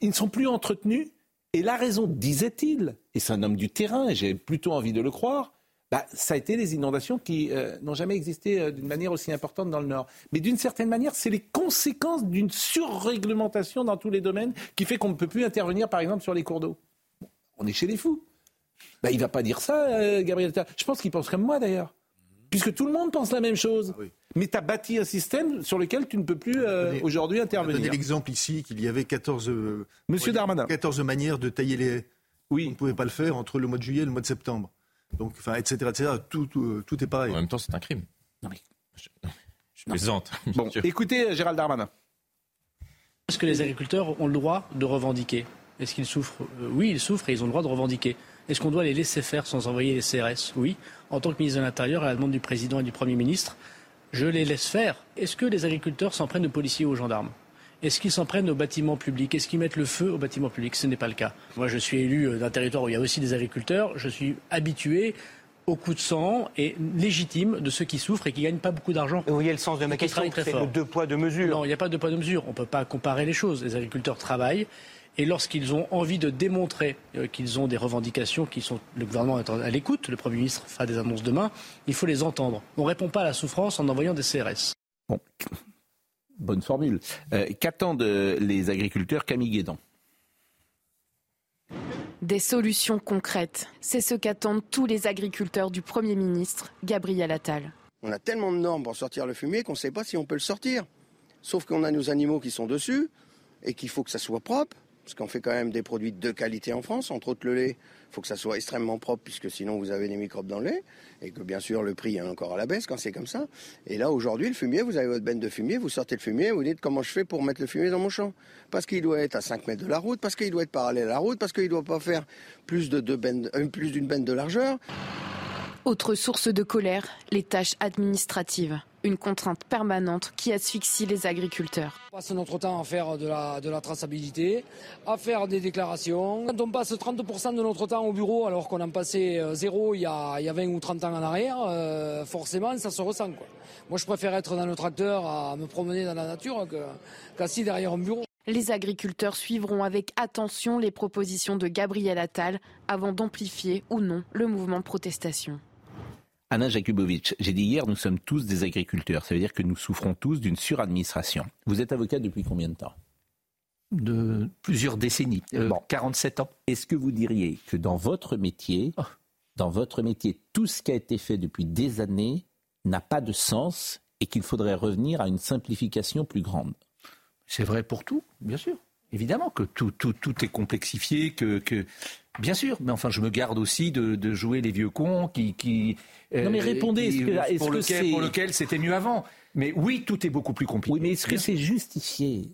S4: ils ne sont plus entretenus. Et la raison, disait-il, et c'est un homme du terrain, et j'ai plutôt envie de le croire, bah, ça a été les inondations qui euh, n'ont jamais existé euh, d'une manière aussi importante dans le Nord. Mais d'une certaine manière, c'est les conséquences d'une surréglementation dans tous les domaines qui fait qu'on ne peut plus intervenir, par exemple, sur les cours d'eau. On est chez les fous. Bah, il ne va pas dire ça, euh, Gabriel Attal. Je pense qu'il pense comme moi, d'ailleurs. Puisque tout le monde pense la même chose. Mais tu as bâti un système sur lequel tu ne peux plus euh, aujourd'hui
S13: On a donné
S4: intervenir.
S13: l'exemple ici qu'il y avait 14, euh,
S4: Monsieur Darmanin.
S13: 14 manières de tailler les haies.
S4: Oui.
S13: On ne pouvait pas le faire entre le mois de juillet et le mois de septembre. Donc, enfin, etc., etc. Tout, tout, euh, tout est pareil.
S12: En même temps, c'est un crime.
S4: Non, mais-
S12: Je, je plaisante. [LAUGHS]
S4: Bon, écoutez euh, Gérald Darmanin.
S15: Est-ce que les agriculteurs ont le droit de revendiquer? Est-ce qu'ils souffrent? Euh, Oui, ils souffrent et ils ont le droit de revendiquer. Est-ce qu'on doit les laisser faire sans envoyer les CRS Oui. En tant que ministre de l'Intérieur, à la demande du président et du Premier ministre, je les laisse faire. Est-ce que les agriculteurs s'en prennent aux policiers ou aux gendarmes? Est-ce qu'ils s'en prennent aux bâtiments publics? Est-ce qu'ils mettent le feu aux bâtiments publics? Ce n'est pas le cas. Moi, je suis élu euh, d'un territoire où il y a aussi des agriculteurs. Je suis habitué au coup de sang et légitime de ceux qui souffrent et qui gagnent pas beaucoup d'argent.
S20: Vous voyez le sens de ma question, c'est le deux poids, deux mesures.
S15: Non, il n'y a pas de poids de mesure. On ne peut pas comparer les choses. Les agriculteurs travaillent. Et lorsqu'ils ont envie de démontrer euh, qu'ils ont des revendications, qui sont le gouvernement est à l'écoute, le Premier ministre fera des annonces demain, il faut les entendre. On ne répond pas à la souffrance en envoyant des CRS.
S4: Bon, bonne formule. Euh, Qu'attendent euh, les agriculteurs Camille Guédan
S21: Des solutions concrètes. C'est ce qu'attendent tous les agriculteurs du Premier ministre, Gabriel Attal.
S22: On a tellement de normes pour sortir le fumier qu'on ne sait pas si on peut le sortir. Sauf qu'on a nos animaux qui sont dessus et qu'il faut que ça soit propre. Parce qu'on fait quand même des produits de qualité en France, entre autres le lait. Il faut que ça soit extrêmement propre puisque sinon vous avez des microbes dans le lait. Et que bien sûr le prix est encore à la baisse quand c'est comme ça. Et là aujourd'hui le fumier, vous avez votre benne de fumier, vous sortez le fumier, vous dites comment je fais pour mettre le fumier dans mon champ. Parce qu'il doit être à 5 mètres de la route, parce qu'il doit être parallèle à la route, parce qu'il ne doit pas faire euh, plus d'une benne de largeur.
S21: Autre source de colère, les tâches administratives. Une contrainte permanente qui asphyxie les agriculteurs.
S23: On passe notre temps à faire de la, de la traçabilité, à faire des déclarations. Quand on passe 30% de notre temps au bureau alors qu'on en passait euh, zéro il y, a, il y a 20 ou 30 ans en arrière, euh, forcément ça se ressent. Quoi. Moi je préfère être dans le tracteur à me promener dans la nature qu'assis derrière un bureau.
S21: Les agriculteurs suivront avec attention les propositions de Gabriel Attal avant d'amplifier ou non le mouvement de protestation.
S4: Anna Jakubowicz, j'ai dit hier, nous sommes tous des agriculteurs. Ça veut dire que nous souffrons tous d'une suradministration. Vous êtes avocat depuis combien de temps?
S9: De plusieurs décennies, euh, 47 ans.
S4: Est-ce que vous diriez que dans votre métier,
S9: Oh.
S4: dans votre métier, tout ce qui a été fait depuis des années n'a pas de sens et qu'il faudrait revenir à une simplification plus grande?
S9: C'est vrai pour tout, bien sûr. Évidemment que tout, tout, tout est complexifié, que, que bien sûr. Mais enfin, je me garde aussi de, de jouer les vieux cons qui, qui
S4: Non, mais répondez,
S9: qui-
S4: est-ce que- est-ce
S9: pour,
S4: que
S9: lequel,
S4: c'est-
S9: pour lequel c'était mieux avant? Mais oui, tout est beaucoup plus compliqué.
S4: Oui, mais est-ce que c'est justifié?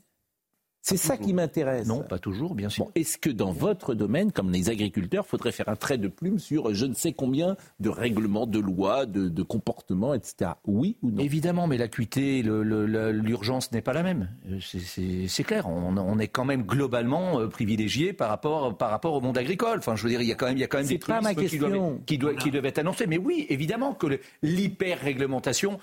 S4: C'est ça qui m'intéresse.
S9: Non, pas toujours, bien sûr.
S4: Bon, Est-ce que dans votre domaine, comme les agriculteurs, faudrait faire un trait de plume sur je ne sais combien de règlements, de lois, de, de comportements, etc. Oui ou non?
S9: Évidemment, mais l'acuité, l'urgence n'est pas la même. Euh, c'est- clair. On, on est quand même globalement euh, privilégié par rapport, par rapport au monde agricole. Enfin, je veux dire, il y a quand même, il y a quand même des trucs qui doivent, qui, doivent, qui doivent être annoncés. Mais oui, évidemment que le- l'hyper-réglementation.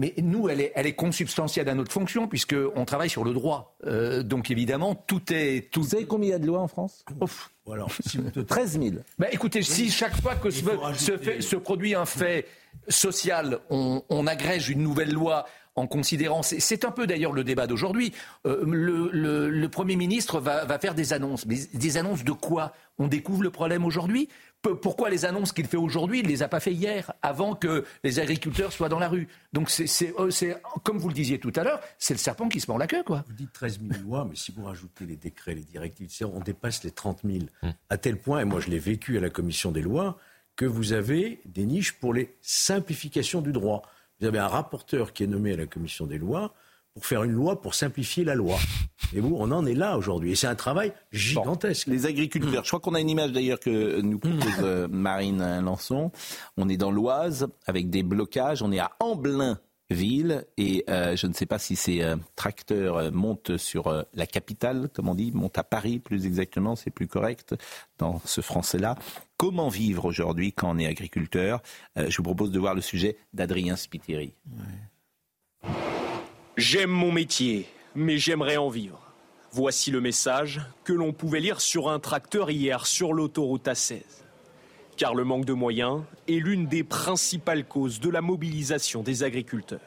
S9: Mais nous, elle est, elle est consubstantielle à notre fonction, puisqu'on travaille sur le droit. Euh, donc évidemment, tout est. Tout... Vous
S4: savez combien il y a de lois en France?
S9: Ouf.
S8: Voilà. Si vous te-
S4: 13 000.
S9: Bah, écoutez, si chaque fois que se, se fait- se produit un fait social, on, on agrège une nouvelle loi en considérant, c'est- c'est un peu d'ailleurs le débat d'aujourd'hui, Euh, le, le- le Premier ministre va, va faire des annonces. Mais des annonces de quoi? On découvre le problème aujourd'hui? Pourquoi les annonces qu'il fait aujourd'hui, il ne les a pas fait hier, avant que les agriculteurs soient dans la rue? Donc c'est, euh, c'est- comme vous le disiez tout à l'heure, c'est le serpent qui se mord la queue, quoi.
S8: Vous dites 13 000 lois, mais si vous rajoutez les décrets, les directives, on dépasse les 30 000. À tel point, et moi je l'ai vécu à la commission des lois, que vous avez des niches pour les simplifications du droit. Vous avez un rapporteur qui est nommé à la commission des lois pour faire une loi pour simplifier la loi. [LAUGHS] Et vous, on en est là aujourd'hui. Et c'est un travail gigantesque.
S4: Les agriculteurs, je crois qu'on a une image d'ailleurs que nous propose euh, [LAUGHS] Marine Lançon. On est dans l'Oise avec des blocages. On est à Amblin-Ville et euh, je ne sais pas si ces euh, tracteurs euh, montent sur euh, la capitale, comme on dit, montent à Paris plus exactement, c'est plus correct dans ce français-là. Comment vivre aujourd'hui quand on est agriculteur? Euh, Je vous propose de voir le sujet d'Adrien Spiteri.
S24: J'aime mon métier, mais j'aimerais en vivre. Voici le message que l'on pouvait lire sur un tracteur hier sur l'autoroute A16. Car le manque de moyens est l'une des principales causes de la mobilisation des agriculteurs.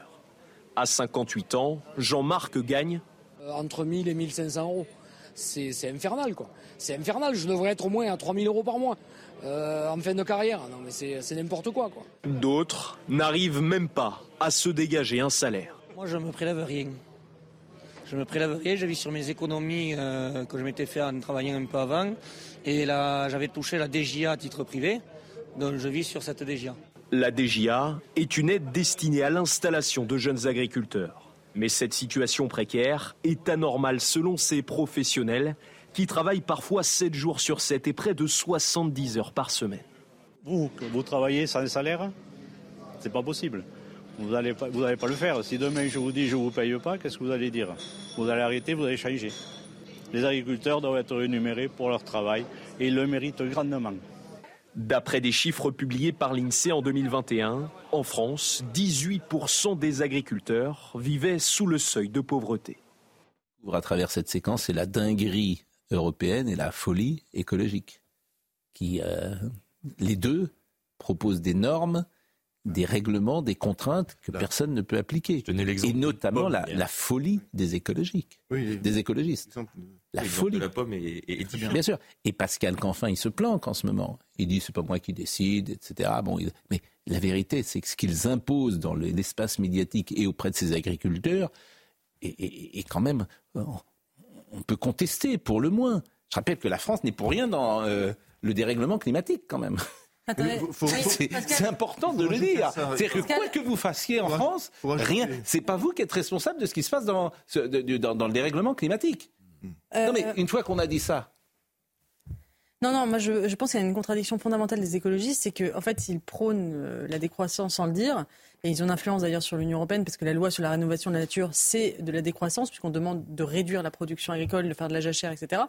S24: À 58 ans, Jean-Marc gagne
S23: Euh, Entre 1000 et 1500 euros. C'est infernal, quoi. C'est infernal. Je devrais être au moins à 3000 euros par mois euh, en fin de carrière. Non, mais c'est c'est n'importe quoi, quoi.
S24: D'autres n'arrivent même pas à se dégager un salaire.
S25: Moi, je me prélève rien. Je me prélève rien, je vis sur mes économies euh, que je m'étais fait en travaillant un peu avant. Et là, j'avais touché la DGA à titre privé, donc je vis sur cette DGA.
S24: La DGA est une aide destinée à l'installation de jeunes agriculteurs. Mais cette situation précaire est anormale selon ces professionnels qui travaillent parfois 7 jours sur 7 et près de 70 heures par semaine.
S20: Vous, que vous travaillez sans salaire, c'est pas possible. Vous n'allez pas, vous allez pas le faire. Si demain je vous dis je vous paye pas, qu'est-ce que vous allez dire? Vous allez arrêter, vous allez changer. Les agriculteurs doivent être rémunérés pour leur travail et ils le méritent grandement.
S24: D'après des chiffres publiés par l'INSEE en 2021, en France, 18% des agriculteurs vivaient sous le seuil de pauvreté.
S4: à travers cette séquence, c'est la dinguerie européenne et la folie écologique. Qui, euh, les deux proposent des normes, des règlements, des contraintes que personne ne peut appliquer. Et notamment la, la folie des écologiques, des écologistes. La folie.
S12: de la pomme est, est-.
S4: Bien sûr. Et Pascal Canfin, il se planque en ce moment. Il dit c'est pas moi qui décide, etc. Bon, il- mais la vérité, c'est que ce qu'ils imposent dans le- l'espace médiatique et auprès de ces agriculteurs est quand même, euh, on peut contester pour le moins. Je rappelle que la France n'est pour rien dans euh, le dérèglement climatique quand même. C'est c'est important de le dire. C'est-à-dire que quoi que vous fassiez en France, rien. C'est pas vous qui êtes responsable de ce qui se passe dans- dans le dérèglement climatique.
S10: Euh,
S4: non mais une fois qu'on a dit ça,
S10: Non, non, moi je, je pense qu'il y a une contradiction fondamentale des écologistes, c'est qu'en en fait ils prônent euh, la décroissance sans le dire, et ils ont une influence d'ailleurs sur l'Union européenne, parce que la loi sur la rénovation de la nature, c'est de la décroissance, puisqu'on demande de réduire la production agricole, de faire de la jachère, etc.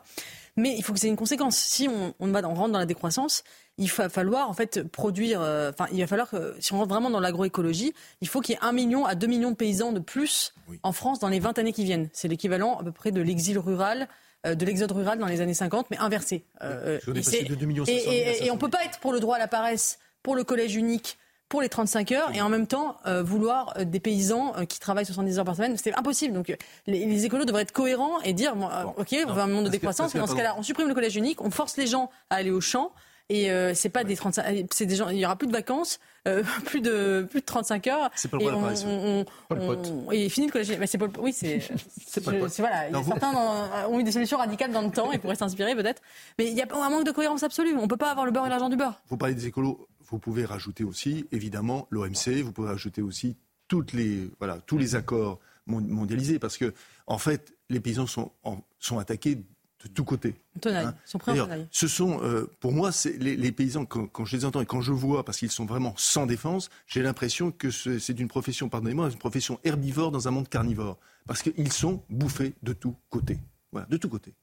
S10: Mais il faut que c'est une conséquence. Si on, on, va, on rentre dans la décroissance, il va falloir en fait produire, euh, enfin il va falloir que, si on rentre vraiment dans l'agroécologie, il faut qu'il y ait un million à deux millions de paysans de plus en France dans les 20 années qui viennent. C'est l'équivalent à peu près de l'exil rural de l'exode rural dans les années 50, mais inversé. Euh,
S13: on est
S10: et
S13: passé
S10: c'est-
S13: de 2 millions
S10: et,
S13: 500 000 à
S10: et- et
S13: 500 000.
S10: on peut pas être pour le droit à la paresse, pour le collège unique, pour les 35 heures, et en même temps euh, vouloir euh, des paysans euh, qui travaillent 70 heures par semaine. C'est impossible. Donc euh, les, les écolos devraient être cohérents et dire, bon, euh, ok, on veut un monde de décroissance, mais dans ce cas-là, on supprime le collège unique, on force les gens à aller au champ. Et euh, c'est pas des 35, c'est des gens, il y aura plus de vacances, euh, [LAUGHS] plus de plus de 35 heures.
S13: C'est pas le à la
S10: on- on-
S13: Pol Pot.
S10: on- et fini le collège. Mais c'est Pol- oui, c'est [LAUGHS]
S13: C'est
S10: voilà.
S13: Non, vous-
S10: Certains dans- ont eu des solutions radicales dans le temps et pourraient s'inspirer peut-être. Mais il y a un manque de cohérence absolue. On peut pas avoir le beurre et l'argent du beurre.
S13: Vous parlez des écolos, vous pouvez rajouter aussi, évidemment, l'OMC, vous pouvez rajouter aussi toutes les, voilà, tous les accords mondialisée, parce que en fait, les paysans sont, sont attaqués de tous côtés.
S10: Hein. sont prêts
S13: Ce sont, euh, pour moi, les, les, paysans, quand, je les entends et quand je vois, parce qu'ils sont vraiment sans défense, j'ai l'impression que c'est une profession, pardonnez-moi, une profession herbivore dans un monde carnivore. Parce qu'ils sont bouffés de tous côtés. Voilà, de tous côtés.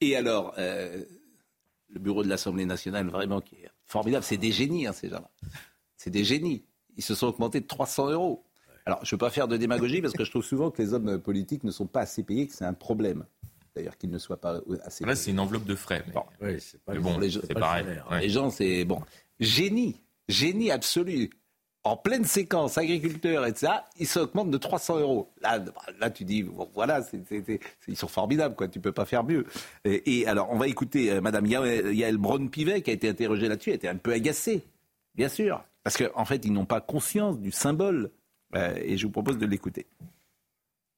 S4: Et alors, euh, le bureau de l'Assemblée nationale, vraiment, qui est formidable, c'est des génies, hein, ces gens-là. C'est des génies. Ils se sont augmentés de 300 euros. Alors, je ne veux pas faire de démagogie parce que je trouve souvent que les hommes politiques ne sont pas assez payés, que c'est un problème d'ailleurs qu'il ne soit pas assez.
S12: Là, c'est une enveloppe de frais.
S8: Mais... c'est pas
S4: bon, c'est pareil. Les gens, c'est bon. Génie, génie absolu. En pleine séquence, agriculteurs, etc., ils s'augmentent de 300 euros. Là, là tu dis, voilà, ils sont formidables, quoi. Tu peux pas faire mieux. Et, alors, on va écouter euh, Madame Yael Braun-Pivet, qui a été interrogée là-dessus, elle était un peu agacée, bien sûr. Parce qu'en en fait, ils n'ont pas conscience du symbole. Euh, et je vous propose de l'écouter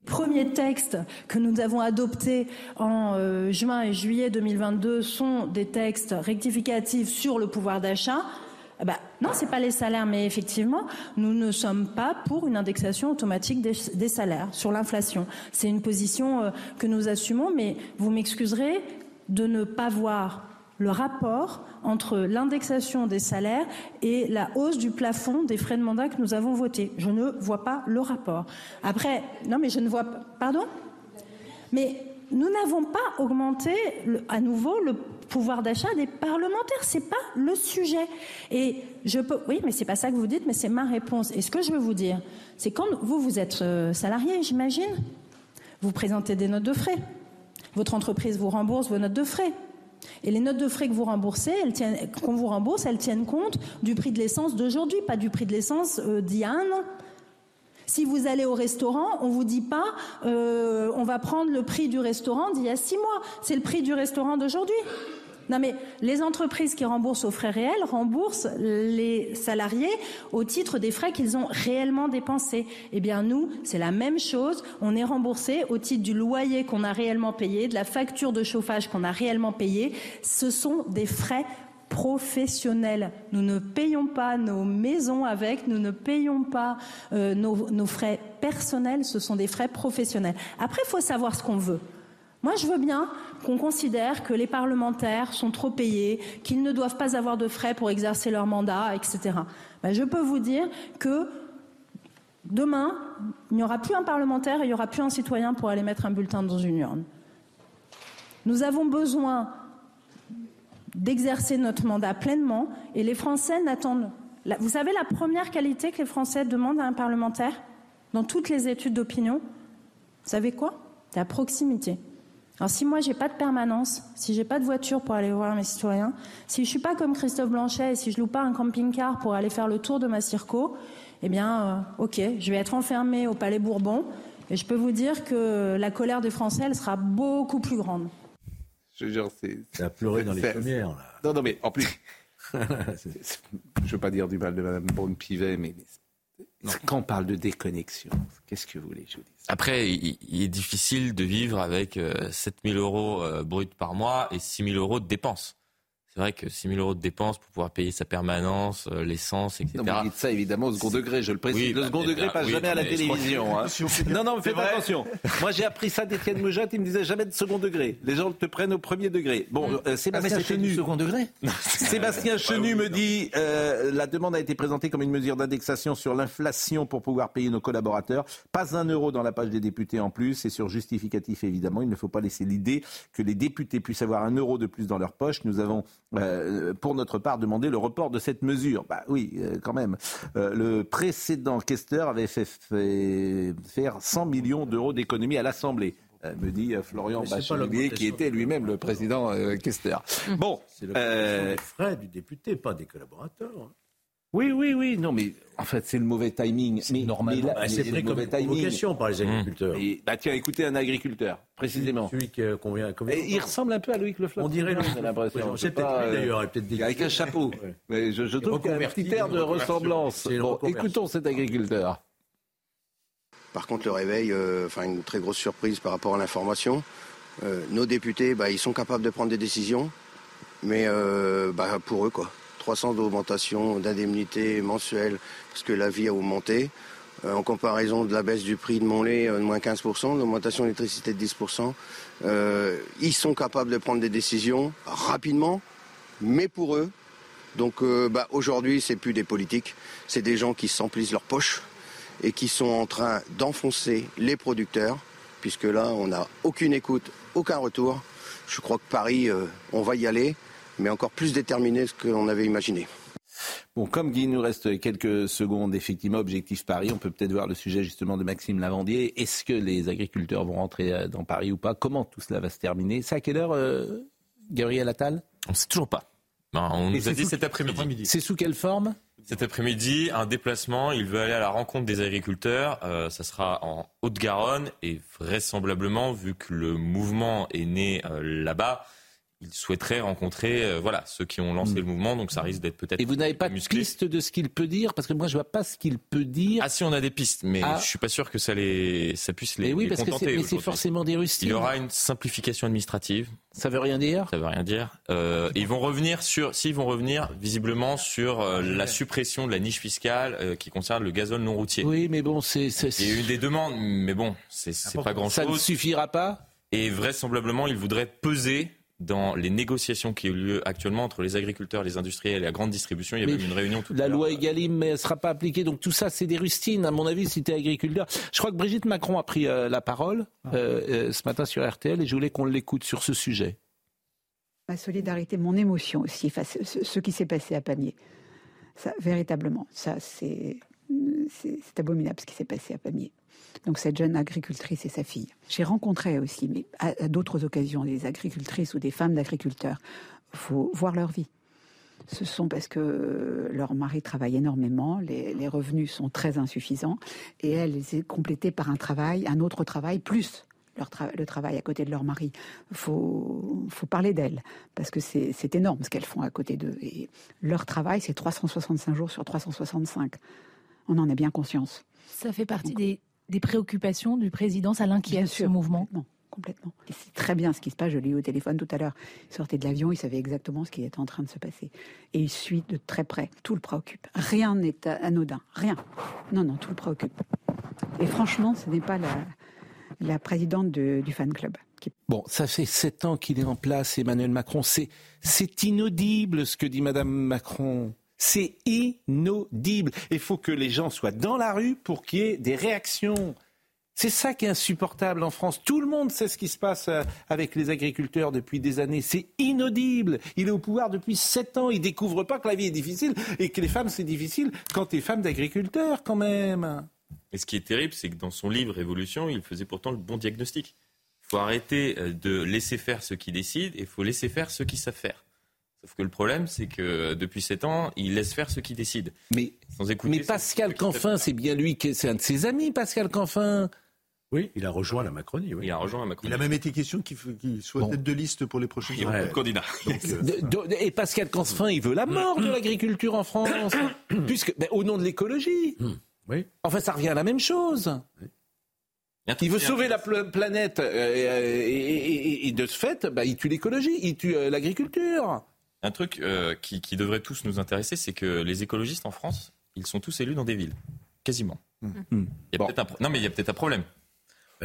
S26: premiers textes que nous avons adoptés en euh, juin et juillet 2022 sont des textes rectificatifs sur le pouvoir d'achat. Ben, non, c'est pas les salaires, mais effectivement, nous ne sommes pas pour une indexation automatique des, salaires sur l'inflation. C'est une position euh, que nous assumons, mais vous m'excuserez de ne pas voir le rapport entre l'indexation des salaires et la hausse du plafond des frais de mandat que nous avons voté. Je ne vois pas le rapport. Après, non mais je ne vois pas. Pardon? Mais nous n'avons pas augmenté à nouveau le pouvoir d'achat des parlementaires. C'est pas le sujet. Et je peux, oui, mais c'est pas ça que vous dites, mais c'est ma réponse. Et ce que je veux vous dire, c'est quand vous, vous êtes euh, salarié, j'imagine, vous présentez des notes de frais. Votre entreprise vous rembourse vos notes de frais. Et les notes de frais que vous remboursez, qu'on vous rembourse, elles tiennent compte du prix de l'essence d'aujourd'hui, pas du prix de l'essence euh, d'il. Si vous allez au restaurant, on vous dit pas, euh, on va prendre le prix du restaurant d'il y a six mois. C'est le prix du restaurant d'aujourd'hui. Non mais les entreprises qui remboursent aux frais réels remboursent les salariés au titre des frais qu'ils ont réellement dépensés. Eh bien nous, c'est la même chose. On est remboursé au titre du loyer qu'on a réellement payé, de la facture de chauffage qu'on a réellement payé. Ce sont des frais professionnels. Nous ne payons pas nos maisons avec, nous ne payons pas euh, nos, nos frais personnels, ce sont des frais professionnels. Après, il faut savoir ce qu'on veut. Moi, je veux bien qu'on considère que les parlementaires sont trop payés, qu'ils ne doivent pas avoir de frais pour exercer leur mandat, etc. Ben, je peux vous dire que demain, il n'y aura plus un parlementaire et il n'y aura plus un citoyen pour aller mettre un bulletin dans une urne. Nous avons besoin d'exercer notre mandat pleinement et les Français n'attendent. Vous savez la première qualité que les Français demandent à un parlementaire dans toutes les études d'opinion Vous savez quoi? La proximité. Alors si moi j'ai pas de permanence, si j'ai pas de voiture pour aller voir mes citoyens, si je suis pas comme Christophe Blanchet et si je loue pas un camping-car pour aller faire le tour de ma circo, eh bien, euh, ok, je vais être enfermé au Palais Bourbon et je peux vous dire que la colère des Français elle sera beaucoup plus grande.
S4: Je jure, c'est.
S8: Ça a pleuré dans les premières. Là.
S4: Non, non, mais en plus, [LAUGHS] je ne veux pas dire du mal de Mme Bonne-Pivet, mais quand on parle de déconnexion, qu'est-ce que vous voulez que je vous dise?
S12: Après, il, est difficile de vivre avec 7 euh, 000 euros euh, bruts par mois et 6 000 euros de dépenses. C'est vrai que 6 000 euros de dépenses pour pouvoir payer sa permanence, euh, l'essence, etc.
S4: Non, vous dites ça évidemment au second degré, je le précise. le bah, second degré passe jamais à la télévision. Hein. [LAUGHS] non, non, mais faites attention. Moi, j'ai appris ça d'Étienne Mejat, il me disait jamais de second degré. Les gens te prennent au premier degré. Bon, euh, [LAUGHS] Sébastien ah, Chenu.
S9: second degré
S4: Sébastien Chenu me dit euh, la demande a été présentée comme une mesure d'indexation sur l'inflation pour pouvoir payer nos collaborateurs. Pas un euro dans la page des députés en plus et sur justificatif évidemment. Il ne faut pas laisser l'idée que les députés puissent avoir un euro de plus dans leur poche. Nous avons euh, pour notre part, demander le report de cette mesure. Bah oui, euh, quand même. Euh, le précédent questeur avait fait, faire 100 millions d'euros d'économies à l'Assemblée me dit Florian Bachelier, qui était lui-même le président Kester.
S8: Bon, c'est le frais du député, pas des collaborateurs. Hein.
S4: Oui, oui, oui. Non, mais en fait, c'est le mauvais timing.
S8: Mais normalement, bah, c'est pris comme timing. par les mmh. agriculteurs.
S4: bah tiens, écoutez un agriculteur, précisément.
S8: Celui qui convient.
S4: il ressemble un peu à Loïc Le
S8: On dirait Loïc. J'ai l'impression. c'est peut-être lui d'ailleurs, peut-être
S4: Avec un chapeau. Mais je, je trouve qu'il y a un petit air de ressemblance. Bon, écoutons cet agriculteur.
S22: Par contre, le réveil, euh, enfin une très grosse surprise par rapport à l'information. Euh, nos députés, bah, ils sont capables de prendre des décisions, mais euh, bah, pour eux, quoi. 300 d'augmentation d'indemnité mensuelle parce que la vie a augmenté. euh, en comparaison de la baisse du prix de mon lait de moins 15%, l'augmentation de l'électricité de 10%. ils sont capables de prendre des décisions rapidement, mais pour eux. Donc bah, aujourd'hui, c'est plus des politiques, c'est des gens qui s'emplissent leurs poches et qui sont en train d'enfoncer les producteurs, puisque là, on n'a aucune écoute, aucun retour. Je crois que Paris, on va y aller, mais encore plus déterminé que ce qu'on avait imaginé.
S4: Bon, comme il nous reste quelques secondes, effectivement, Objectif Paris, on peut peut-être voir le sujet justement de Maxime Lavandier. Est-ce que les agriculteurs vont rentrer euh, dans Paris ou pas? Comment tout cela va se terminer? C'est à quelle heure, euh, Gabriel Attal?
S12: On ne sait toujours pas. on nous a dit cet après-midi.
S4: C'est sous quelle forme?
S12: Cet après-midi, un déplacement. Il veut aller à la rencontre des agriculteurs. Euh, ça sera en Haute-Garonne et vraisemblablement, vu que le mouvement est né là-bas, il souhaiterait rencontrer euh, voilà, ceux qui ont lancé le mouvement, donc ça risque d'être peut-être.
S4: Et vous n'avez pas de piste de ce qu'il peut dire? Parce que moi, je vois pas ce qu'il peut dire.
S12: Ah, si, on a des pistes, mais je ah. je suis pas sûr que ça, les, ça puisse les.
S4: Mais oui,
S12: parce
S4: que c'est forcément des rustines.
S12: Il y aura une simplification administrative.
S4: Ça veut rien dire?
S12: Ça veut rien dire. Euh, ils vont revenir sur, s'ils vont revenir visiblement sur euh, la suppression de la niche fiscale qui concerne le gazole non routier.
S4: Oui, mais bon, c'est.
S12: Il y a eu des demandes, mais bon, c'est pas grand-chose.
S4: Ça ne suffira pas?
S12: Et vraisemblablement, ils voudraient peser dans les négociations qui ont lieu actuellement entre les agriculteurs, les industriels et la grande distribution. Il y a même une réunion tout
S4: La loi Egalim ne sera pas appliquée. Donc tout ça, c'est des rustines, à mon avis, si tu es agriculteur. Je crois que Brigitte Macron a pris euh, la parole ah. euh, euh, ce matin sur RTL et je voulais qu'on l'écoute sur ce sujet.
S27: Ma solidarité, mon émotion aussi face à ce qui s'est passé à Pamiers. Ça, véritablement, ça, c'est abominable ce qui s'est passé à Pamiers donc cette jeune agricultrice et sa fille. J'ai rencontré aussi, mais à, d'autres occasions, des agricultrices ou des femmes d'agriculteurs. Il faut voir leur vie. Ce sont parce que leur mari travaille énormément, les, revenus sont très insuffisants, et elles sont complétées par un travail, un autre travail, plus le travail à côté de leur mari. Il faut, faut, parler d'elles, parce que c'est énorme ce qu'elles font à côté d'eux. Et leur travail, c'est 365 jours sur 365. On en a bien conscience.
S21: Ça fait partie des, des préoccupations du président Ça l'inquiète, ce mouvement
S27: Non, complètement. C'est très bien ce qui se passe. Je l'ai eu au téléphone tout à l'heure. Il sortait de l'avion, il savait exactement ce qui était en train de se passer. Et il suit de très près. Tout le préoccupe. Rien n'est anodin. Rien. Non, non, tout le préoccupe. Et franchement, ce n'est pas la, présidente du fan club.
S4: Bon, ça fait sept ans qu'il est en place, Emmanuel Macron. C'est inaudible ce que dit Madame Macron. C'est inaudible. Il faut que les gens soient dans la rue pour qu'il y ait des réactions. C'est ça qui est insupportable en France. Tout le monde sait ce qui se passe euh, avec les agriculteurs depuis des années. C'est inaudible. Il est au pouvoir depuis sept ans. Il découvre pas que la vie est difficile et que les femmes c'est difficile quand tu es femme d'agriculteur quand même.
S12: Et ce qui est terrible, c'est que dans son livre Révolution, il faisait pourtant le bon diagnostic. Il faut arrêter euh, de laisser faire ceux qui décident et il faut laisser faire ceux qui savent faire. Sauf que le problème, c'est que depuis 7 ans, il laisse faire ce qu'il décide.
S4: Mais, mais Pascal Canfin, c'est bien lui, c'est un de ses amis, Pascal Canfin.
S8: Oui, il a rejoint la Macronie.
S12: Il a rejoint la Macronie.
S13: Il a même été question qu'il soit tête de liste pour les prochaines
S12: ouais. candidat. [LAUGHS]
S4: Euh, et Pascal Canfin, il veut la mort de l'agriculture en France, [COUGHS] puisque ben, au nom de l'écologie. Hmm. Oui. Enfin, ça revient à la même chose. Il veut sauver la planète euh, et, de ce fait, ben, il tue l'écologie, il tue euh, l'agriculture.
S12: Un truc euh, qui, devrait tous nous intéresser, c'est que les écologistes en France, ils sont tous élus dans des villes. Quasiment. Mmh. Mmh. Il y a un... Non, mais il y a peut-être un problème.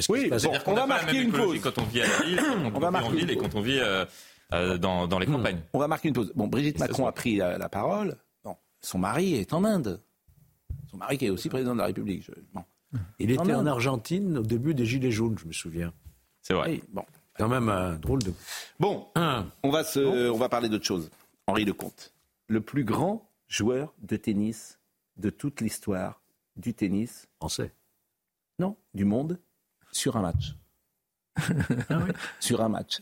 S4: oui, on va marquer une pause.
S12: Quand on vit à la ville, [COUGHS] on, va marquer en ville et quand on vit euh, euh, dans, les mmh. campagnes.
S4: On va marquer une pause. Bon, Brigitte Macron a pris la, parole. Bon, son mari est en Inde. Son mari qui est aussi président de la République.
S8: Il était en Argentine au début des Gilets jaunes, je me souviens.
S12: C'est vrai.
S8: bon quand même un drôle de.
S4: Bon, on va, se, on va parler d'autre chose. Henri Lecomte, le plus grand joueur de tennis de toute l'histoire du tennis.
S8: Français
S4: Non, du monde, sur un match. Ah [LAUGHS] sur un match.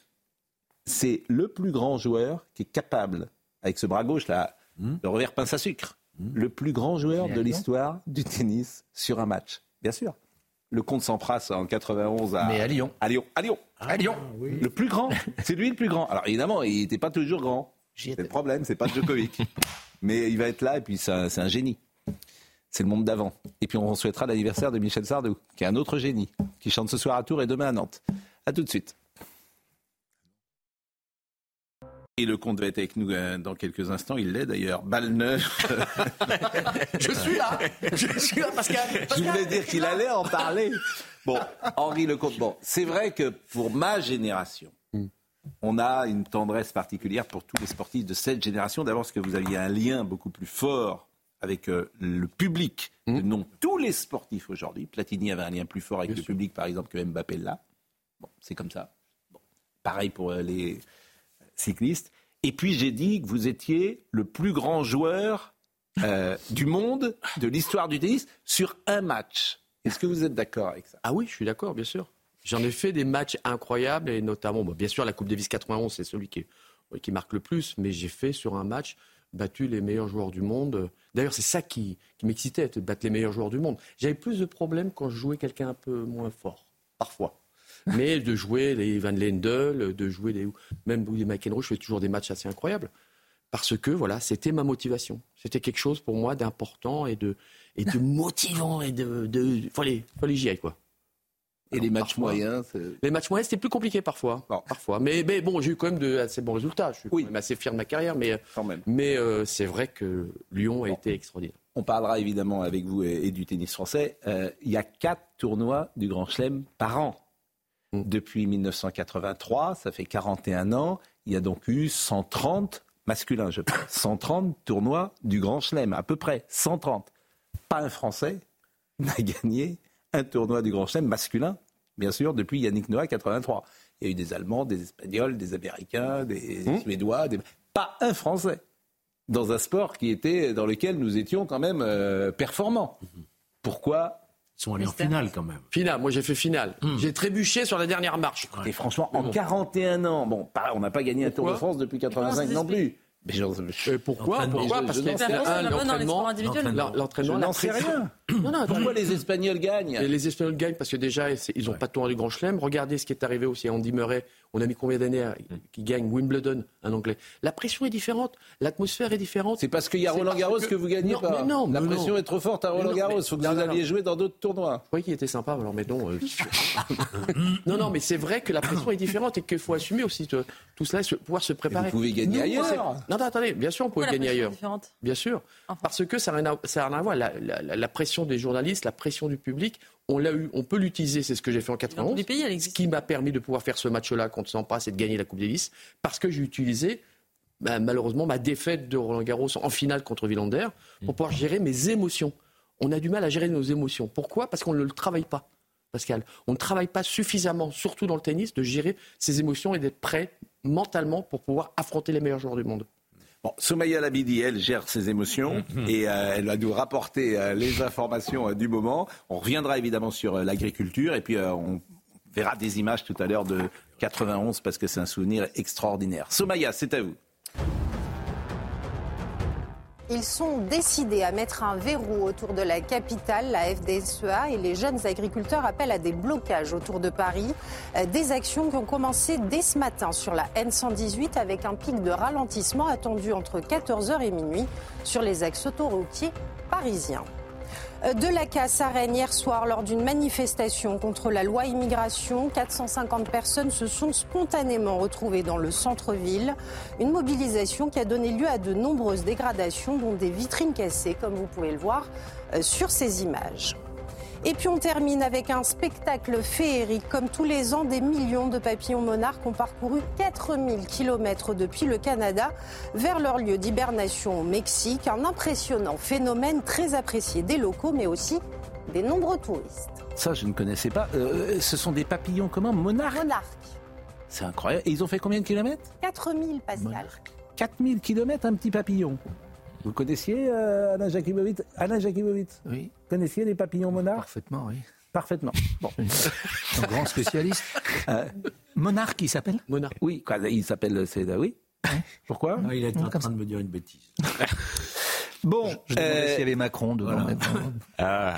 S4: C'est le plus grand joueur qui est capable, avec ce bras gauche là, hmm. le revers pince à sucre, hmm. le plus grand joueur de l'histoire du tennis sur un match. Bien sûr le comte Sampras en 91 à,
S9: Mais à Lyon.
S4: À Lyon. À Lyon.
S9: à Lyon.
S4: Le plus grand. C'est lui le plus grand. Alors évidemment, il n'était pas toujours grand. C'est le problème, c'est pas Djokovic. [LAUGHS] Mais il va être là et puis c'est un, génie. C'est le monde d'avant. Et puis on souhaitera l'anniversaire de Michel Sardou, qui est un autre génie, qui chante ce soir à Tours et demain à Nantes. A tout de suite. Et le compte va être avec nous euh, dans quelques instants. Il l'est d'ailleurs. Balle. [LAUGHS]
S28: Je suis là. Je suis là, Pascal.
S4: Je voulais dire qu'il allait en parler. Bon, Henri Lecomte. Bon, c'est vrai que pour ma génération, on a une tendresse particulière pour tous les sportifs de cette génération. D'abord, parce que vous aviez un lien beaucoup plus fort avec euh, le public que non tous les sportifs aujourd'hui. Platini avait un lien plus fort avec le public, par exemple, que Mbappé l'a. Bon, c'est comme ça. Bon, pareil pour euh, les cyclistes. Et puis j'ai dit que vous étiez le plus grand joueur euh, du monde, de l'histoire du tennis, sur un match. Est-ce que vous êtes d'accord avec ça?
S28: Ah oui, je suis d'accord, bien sûr. J'en ai fait des matchs incroyables et notamment, bien sûr, la Coupe Davis 91, c'est celui qui, qui marque le plus, mais j'ai fait sur un match battu les meilleurs joueurs du monde. D'ailleurs, c'est ça qui, qui m'excitait, de battre les meilleurs joueurs du monde. J'avais plus de problèmes quand je jouais quelqu'un un peu moins fort, parfois. Mais de jouer les Van Lendel, de jouer les, même les McEnroe, je fais toujours des matchs assez incroyables. Parce que voilà, c'était ma motivation. C'était quelque chose pour moi d'important et de, et de [LAUGHS] motivant et de, de fallait, fallait j'y aille quoi.
S4: Et les matchs moyens
S28: Les matchs moyens, c'était plus compliqué parfois. Parfois. Mais, mais, bon, j'ai eu quand même de assez bons résultats. Je suis quand même assez fier de ma carrière. Mais, mais euh, c'est vrai que Lyon a été extraordinaire.
S4: On parlera évidemment avec vous et, et du tennis français. Euh, il y a quatre tournois du Grand Chelem par an.
S28: Mm.
S4: Depuis 1983, ça fait 41 ans. Il y a donc eu 130 masculins, je parle. [LAUGHS] 130 tournois du Grand Chelem, à peu près. 130. Pas un Français n'a [LAUGHS] gagné un tournoi du Grand Chelem masculin, bien sûr, depuis Yannick Noah 83. Il y a eu des Allemands, des Espagnols, des Américains, des
S28: Mmh.
S4: Suédois, des- pas un Français dans un sport qui était dans lequel nous étions quand même euh, performants. Pourquoi
S8: Ils sont allés en finale quand même.
S28: Finale, moi j'ai fait finale. J'ai trébuché sur la dernière marche.
S4: Et franchement, en
S28: bon.
S4: 41 ans, bon, pareil, on n'a pas gagné un Tour de France depuis 85 non plus. Mais j'en- je-
S28: pourquoi. Pourquoi Parce
S4: rien.
S28: l'entraînement, l'entraînement, l'entraînement,
S4: Rien.
S28: Non, non,
S4: Pourquoi les Espagnols gagnent?
S28: Et les Espagnols gagnent parce que déjà, ils n'ont pas de tournoi du Grand Chelem. Regardez ce qui est arrivé aussi à Andy Murray. On a mis combien d'années à- qui gagne Wimbledon, un Anglais. La pression est différente, l'atmosphère est différente.
S4: C'est parce qu'il y a Roland Garros
S28: que-
S4: que vous gagnez
S28: non,
S4: pas.
S28: mais non,
S4: La
S28: mais
S4: pression
S28: non.
S4: est trop forte à Roland Garros. Il faut que
S28: non,
S4: vous alliez jouer dans d'autres tournois.
S28: Je croyais qu'il était sympa, alors mais non. euh, [LAUGHS] non, non, mais c'est vrai que la pression est différente et qu'il faut assumer aussi tout cela, et se- pouvoir se préparer.
S4: vous pouvez gagner ailleurs.
S28: Non, non, attendez, bien sûr, on peut gagner ailleurs. Bien sûr. Parce que ça n'a rien, à- voir. La, la- la- la pression des journalistes, la pression du public, on l'a eu, on peut l'utiliser. C'est ce que j'ai fait en 91.
S10: tous les pays,
S28: ce qui m'a permis de pouvoir faire ce match-là contre Sampras et de gagner la Coupe Davis. Parce que j'ai utilisé, bah, malheureusement, ma défaite de Roland Garros en finale contre Villander pour pouvoir gérer mes émotions. On a du mal à gérer nos émotions. Pourquoi? Parce qu'on ne le travaille pas. Pascal, on ne travaille pas suffisamment, surtout dans le tennis, de gérer ses émotions et d'être prêt mentalement pour pouvoir affronter les meilleurs joueurs du monde.
S4: Bon, Soumaya Labidi, elle gère ses émotions et euh, elle va nous rapporter euh, les informations euh, du moment. On reviendra évidemment sur l'agriculture et puis on verra des images tout à l'heure de 91 parce que c'est un souvenir extraordinaire. Soumaya, c'est à vous.
S18: Ils sont décidés à mettre un verrou autour de la capitale, la FDSEA, et les jeunes agriculteurs appellent à des blocages autour de Paris. Euh, Des actions qui ont commencé dès ce matin sur la N118 avec un pic de ralentissement attendu entre 14h et minuit sur les axes autoroutiers parisiens. De la casse à Rennes hier soir lors d'une manifestation contre la loi immigration. 450 personnes se sont spontanément retrouvées dans le centre-ville. Une mobilisation qui a donné lieu à de nombreuses dégradations, dont des vitrines cassées, comme vous pouvez le voir euh, sur ces images. Et puis on termine avec un spectacle féerique. Comme tous les ans, des millions de papillons monarques ont parcouru 4000 km depuis le Canada vers leur lieu d'hibernation au Mexique. Un impressionnant phénomène très apprécié des locaux, mais aussi des nombreux touristes.
S4: Ça, je ne connaissais pas. Euh, ce sont des papillons comment Monarques
S18: Monarques.
S4: C'est incroyable. Et ils ont fait combien de kilomètres
S18: 4000, Pascal.
S4: 4000 kilomètres, un petit papillon. Vous connaissiez euh, Alain Jakubowicz? Alain Jakubowicz?
S9: Oui.
S4: Connaissiez les papillons monarques?
S9: Parfaitement, oui.
S4: Parfaitement. Bon. [LAUGHS]
S9: Un grand spécialiste.
S4: Euh,
S9: Monarque, il s'appelle?
S28: Monarque.
S4: Oui, quoi, il s'appelle. C'est oui. Pourquoi?
S8: Non, il est en train de me dire une bêtise.
S4: Bon,
S9: Je demandais
S4: euh,
S9: s'il y avait Macron devant.
S8: voilà.
S4: ah.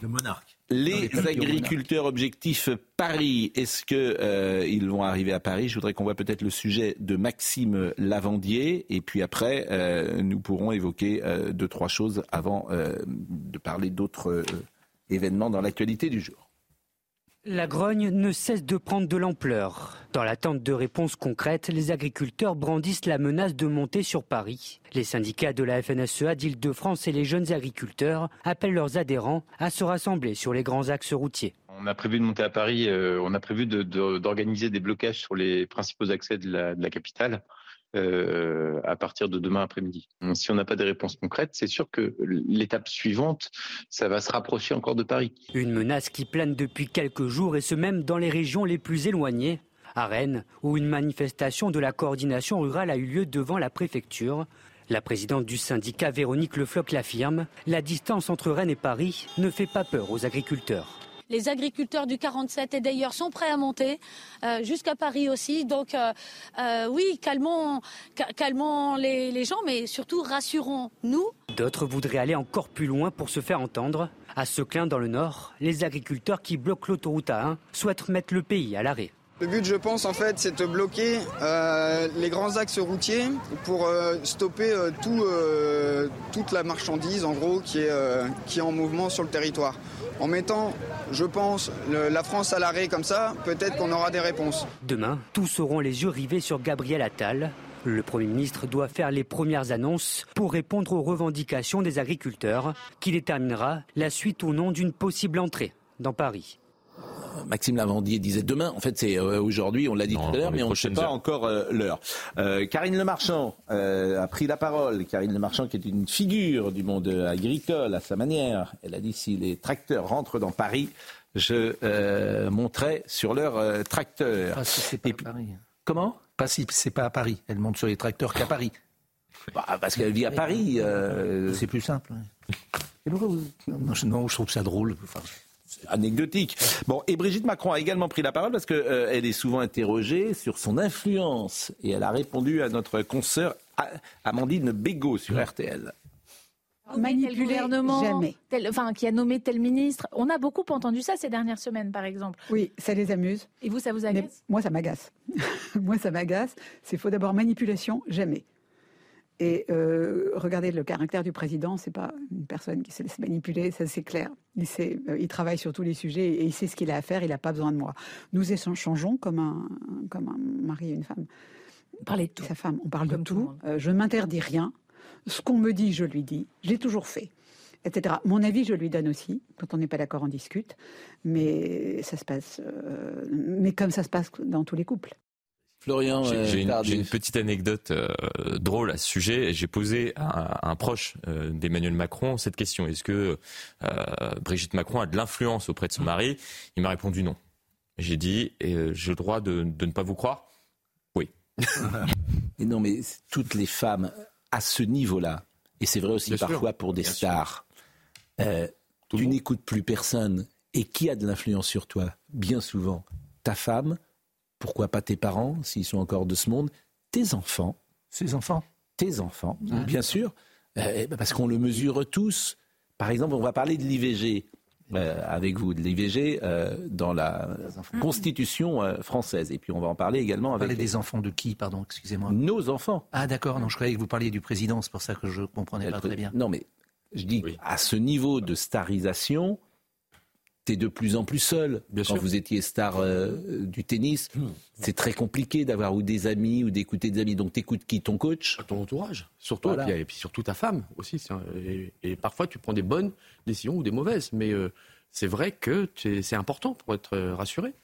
S8: Le monarque.
S4: Les agriculteurs objectifs Paris, est-ce que euh, ils vont arriver à Paris? Je voudrais qu'on voit peut-être le sujet de Maxime Lavandier, et puis après, euh, nous pourrons évoquer euh, deux trois choses avant euh, de parler d'autres euh, événements dans l'actualité du jour.
S29: La grogne ne cesse de prendre de l'ampleur. Dans l'attente de réponses concrètes, les agriculteurs brandissent la menace de monter sur Paris. Les syndicats de la FNSEA d'Île-de-France et les jeunes agriculteurs appellent leurs adhérents à se rassembler sur les grands axes routiers.
S30: On a prévu de monter à Paris, euh, on a prévu d'organiser des blocages sur les principaux accès de la capitale. Euh, à partir de demain après-midi. Si on n'a pas de réponses concrètes, c'est sûr que l'étape suivante, ça va se rapprocher encore de Paris.
S29: Une menace qui plane depuis quelques jours et ce même dans les régions les plus éloignées. À Rennes, où une manifestation de la coordination rurale a eu lieu devant la préfecture, la présidente du syndicat Véronique Lefloc l'affirme, la distance entre Rennes et Paris ne fait pas peur aux agriculteurs.
S31: Les agriculteurs du 47 et d'ailleurs sont prêts à monter euh, jusqu'à Paris aussi. Donc euh, euh, oui, calmons, les gens, mais surtout rassurons-nous.
S29: D'autres voudraient aller encore plus loin pour se faire entendre. À Seclin, dans le Nord, les agriculteurs qui bloquent l'autoroute A1 souhaitent mettre le pays à l'arrêt.
S32: Le but, je pense, en fait, c'est de bloquer euh, les grands axes routiers pour euh, stopper euh, tout, toute la marchandise, en gros, qui est, qui est en mouvement sur le territoire. En mettant, je pense, la France à l'arrêt comme ça, peut-être qu'on aura des réponses.
S29: Demain, tous auront les yeux rivés sur Gabriel Attal. Le Premier ministre doit faire les premières annonces pour répondre aux revendications des agriculteurs, qui déterminera la suite ou non d'une possible entrée dans Paris.
S4: Maxime Lavandier disait demain. En fait, c'est euh, aujourd'hui, on l'a dit tout à l'heure, mais on ne sait pas encore euh, l'heure. Euh, Karine Le Marchand a pris la parole. Karine Le Marchand, qui est une figure du monde agricole à sa manière. Elle a dit si les tracteurs rentrent dans Paris, je monterai sur
S9: si pas à Paris.
S4: Comment?
S9: Pas si c'est pas à Paris. Elle monte sur les tracteurs qu'à Paris.
S4: Bah, parce qu'elle vit à Paris.
S9: C'est plus simple. Non, je trouve ça drôle
S4: anecdotique. Bon, et Brigitte Macron a également pris la parole parce qu'elle euh, est souvent interrogée sur son influence et elle a répondu à notre consoeur Amandine Bégaud sur RTL.
S33: Manipuler jamais. enfin, qui a nommé tel ministre. On a beaucoup entendu ça ces dernières semaines, par exemple.
S27: Oui, ça les amuse.
S33: Et vous, ça vous agace?
S27: Moi, ça m'agace. [LAUGHS] moi, ça m'agace. C'est faux d'abord manipulation, jamais. Et euh, regardez le caractère du président, c'est pas une personne qui se laisse manipuler, ça c'est clair. Il, sait, euh, il travaille sur tous les sujets et il sait ce qu'il a à faire, il n'a pas besoin de moi. Nous échangeons comme un, comme un mari et une femme.
S33: Parlez de tout.
S27: Sa femme, on parle de tout. Euh, je ne m'interdis rien. Ce qu'on me dit, je lui dis. J'ai toujours fait. Etc. Mon avis, je lui donne aussi. Quand on n'est pas d'accord, on discute. Mais ça se passe. mais comme ça se passe dans tous les couples.
S4: Florian,
S12: j'ai euh, une, petite anecdote euh, drôle à ce sujet. J'ai posé à un, proche euh, d'Emmanuel Macron cette question est-ce que Brigitte Macron a de l'influence auprès de son mari? Il m'a répondu non. J'ai dit j'ai le droit de, ne pas vous croire? Oui. [LAUGHS]
S4: et non, mais toutes les femmes à ce niveau-là, et c'est vrai aussi parfois pour des stars, tu n'écoutes plus personne. Et qui a de l'influence sur toi? Bien souvent, ta femme pourquoi pas tes parents, s'ils sont encore de ce monde, tes enfants.
S9: Ses enfants
S4: Tes enfants, bien sûr, euh, eh ben, parce qu'on le mesure tous. Par exemple, on va parler de l'IVG. Euh, avec vous, de l'IVG euh, dans la Constitution française. Et puis on va en parler également avec.
S9: Vous des enfants de qui, pardon, excusez-moi?
S4: Nos enfants.
S9: Ah d'accord, non, je croyais que vous parliez du président, c'est pour ça que je comprenais pas très bien.
S4: Non, mais je dis, à ce niveau de starisation, T'es de plus en plus seul. Quand vous étiez star euh, du tennis, hmm. c'est très compliqué d'avoir ou des amis ou d'écouter des amis. Donc t'écoutes qui Ton coach?
S28: Ton entourage, surtout. Et, puis, surtout ta femme aussi. Et, parfois tu prends des bonnes décisions ou des mauvaises. Mais euh, c'est vrai que c'est important pour être euh, rassuré.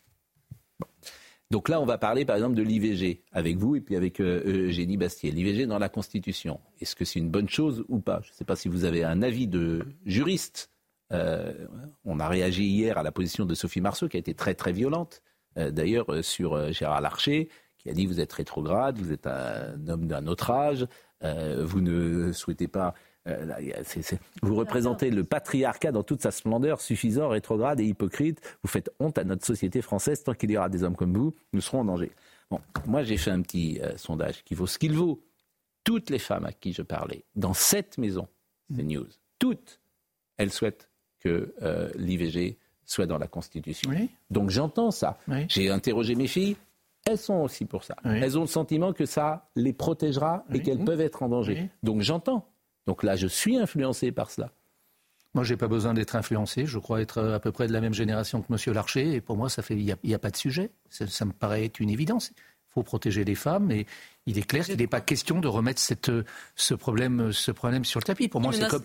S4: Donc là, on va parler par exemple de l'IVG avec vous et puis avec Eugénie Bastier. L'IVG dans la Constitution, est-ce que c'est une bonne chose ou pas? Je ne sais pas si vous avez un avis de juriste euh, on a réagi hier à la position de Sophie Marceau, qui a été très très violente, euh, d'ailleurs euh, sur Gérard Larcher, qui a dit vous êtes rétrograde, vous êtes un homme d'un autre âge, vous ne souhaitez pas vous représentez le patriarcat dans toute sa splendeur, suffisant, rétrograde et hypocrite. Vous faites honte à notre société française. Tant qu'il y aura des hommes comme vous, nous serons en danger. Bon, moi j'ai fait un petit sondage qui vaut ce qu'il vaut. Toutes les femmes à qui je parlais, dans cette maison, c'est news, toutes, elles souhaitent que euh, l'IVG soit dans la Constitution. Donc j'entends ça. J'ai interrogé mes filles, elles sont aussi pour ça. Elles ont le sentiment que ça les protégera et qu'elles peuvent être en danger. Donc j'entends. Donc là, je suis influencé par cela.
S9: Moi, j'ai pas besoin d'être influencé. Je crois être à peu près de la même génération que M. Larcher. Et pour moi, ça fait, il n'y a, pas de sujet. Ça, me paraît être une évidence. Protéger les femmes. Et il est clair qu'il n'est pas question de remettre cette, ce, problème, ce problème sur le tapis. Pour moi, c'est comme.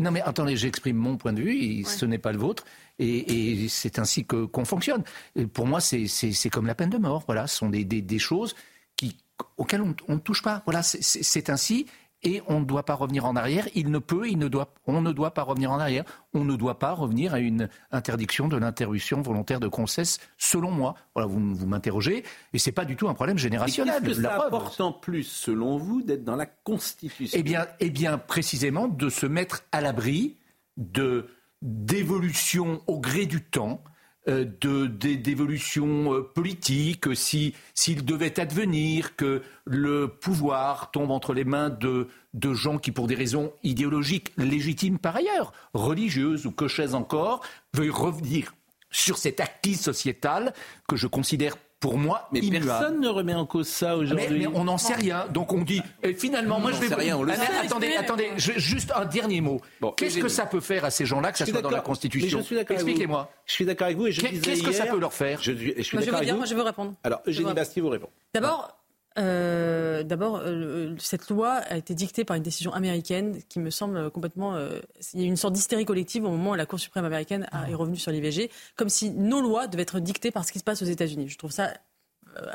S9: Non, mais attendez, j'exprime mon point de vue. Et Ce n'est pas le vôtre. Et, c'est ainsi que, qu'on fonctionne. Et pour moi, c'est, comme la peine de mort. Voilà, ce sont des, des, choses qui, auxquelles on, on ne touche pas. Voilà, c'est ainsi et on ne doit pas revenir en arrière. Il ne peut, il ne doit, on ne doit pas revenir en arrière. On ne doit pas revenir à une interdiction de l'interruption volontaire de grossesse, selon moi. Voilà, vous, vous m'interrogez, et c'est pas du tout un problème générationnel.
S4: Qu'est-ce que ça apporte en plus, selon vous, d'être dans la Constitution?
S9: Eh bien, eh bien, précisément, de se mettre à l'abri de d'évolution au gré du temps d'évolution euh, politique, si s'il devait advenir que le pouvoir tombe entre les mains de, de gens qui, pour des raisons idéologiques légitimes par ailleurs, religieuses ou cochaises encore, veuillent revenir sur cet acquis sociétal que je considère pour moi,
S4: mais personne ne remet en cause ça aujourd'hui.
S9: Mais, on n'en sait rien. Donc on dit, et finalement, moi je vais.
S4: Rien, on le
S9: ah, attendez, attendez, juste un dernier mot. Qu'est-ce que ça peut faire à ces gens-là que ça soit dans la Constitution Expliquez-moi.
S8: Je suis d'accord avec vous.
S9: Qu'est-ce que ça peut leur faire
S10: Je, je suis d'accord avec vous. Moi, je veux répondre.
S8: Alors, Eugénie Bastier vous répond.
S10: D'abord, euh, D'abord, euh, cette loi a été dictée par une décision américaine qui me semble complètement. Euh, il y a une sorte d'hystérie collective au moment où la Cour suprême américaine est revenue sur l'IVG, comme si nos lois devaient être dictées par ce qui se passe aux États-Unis. Je trouve ça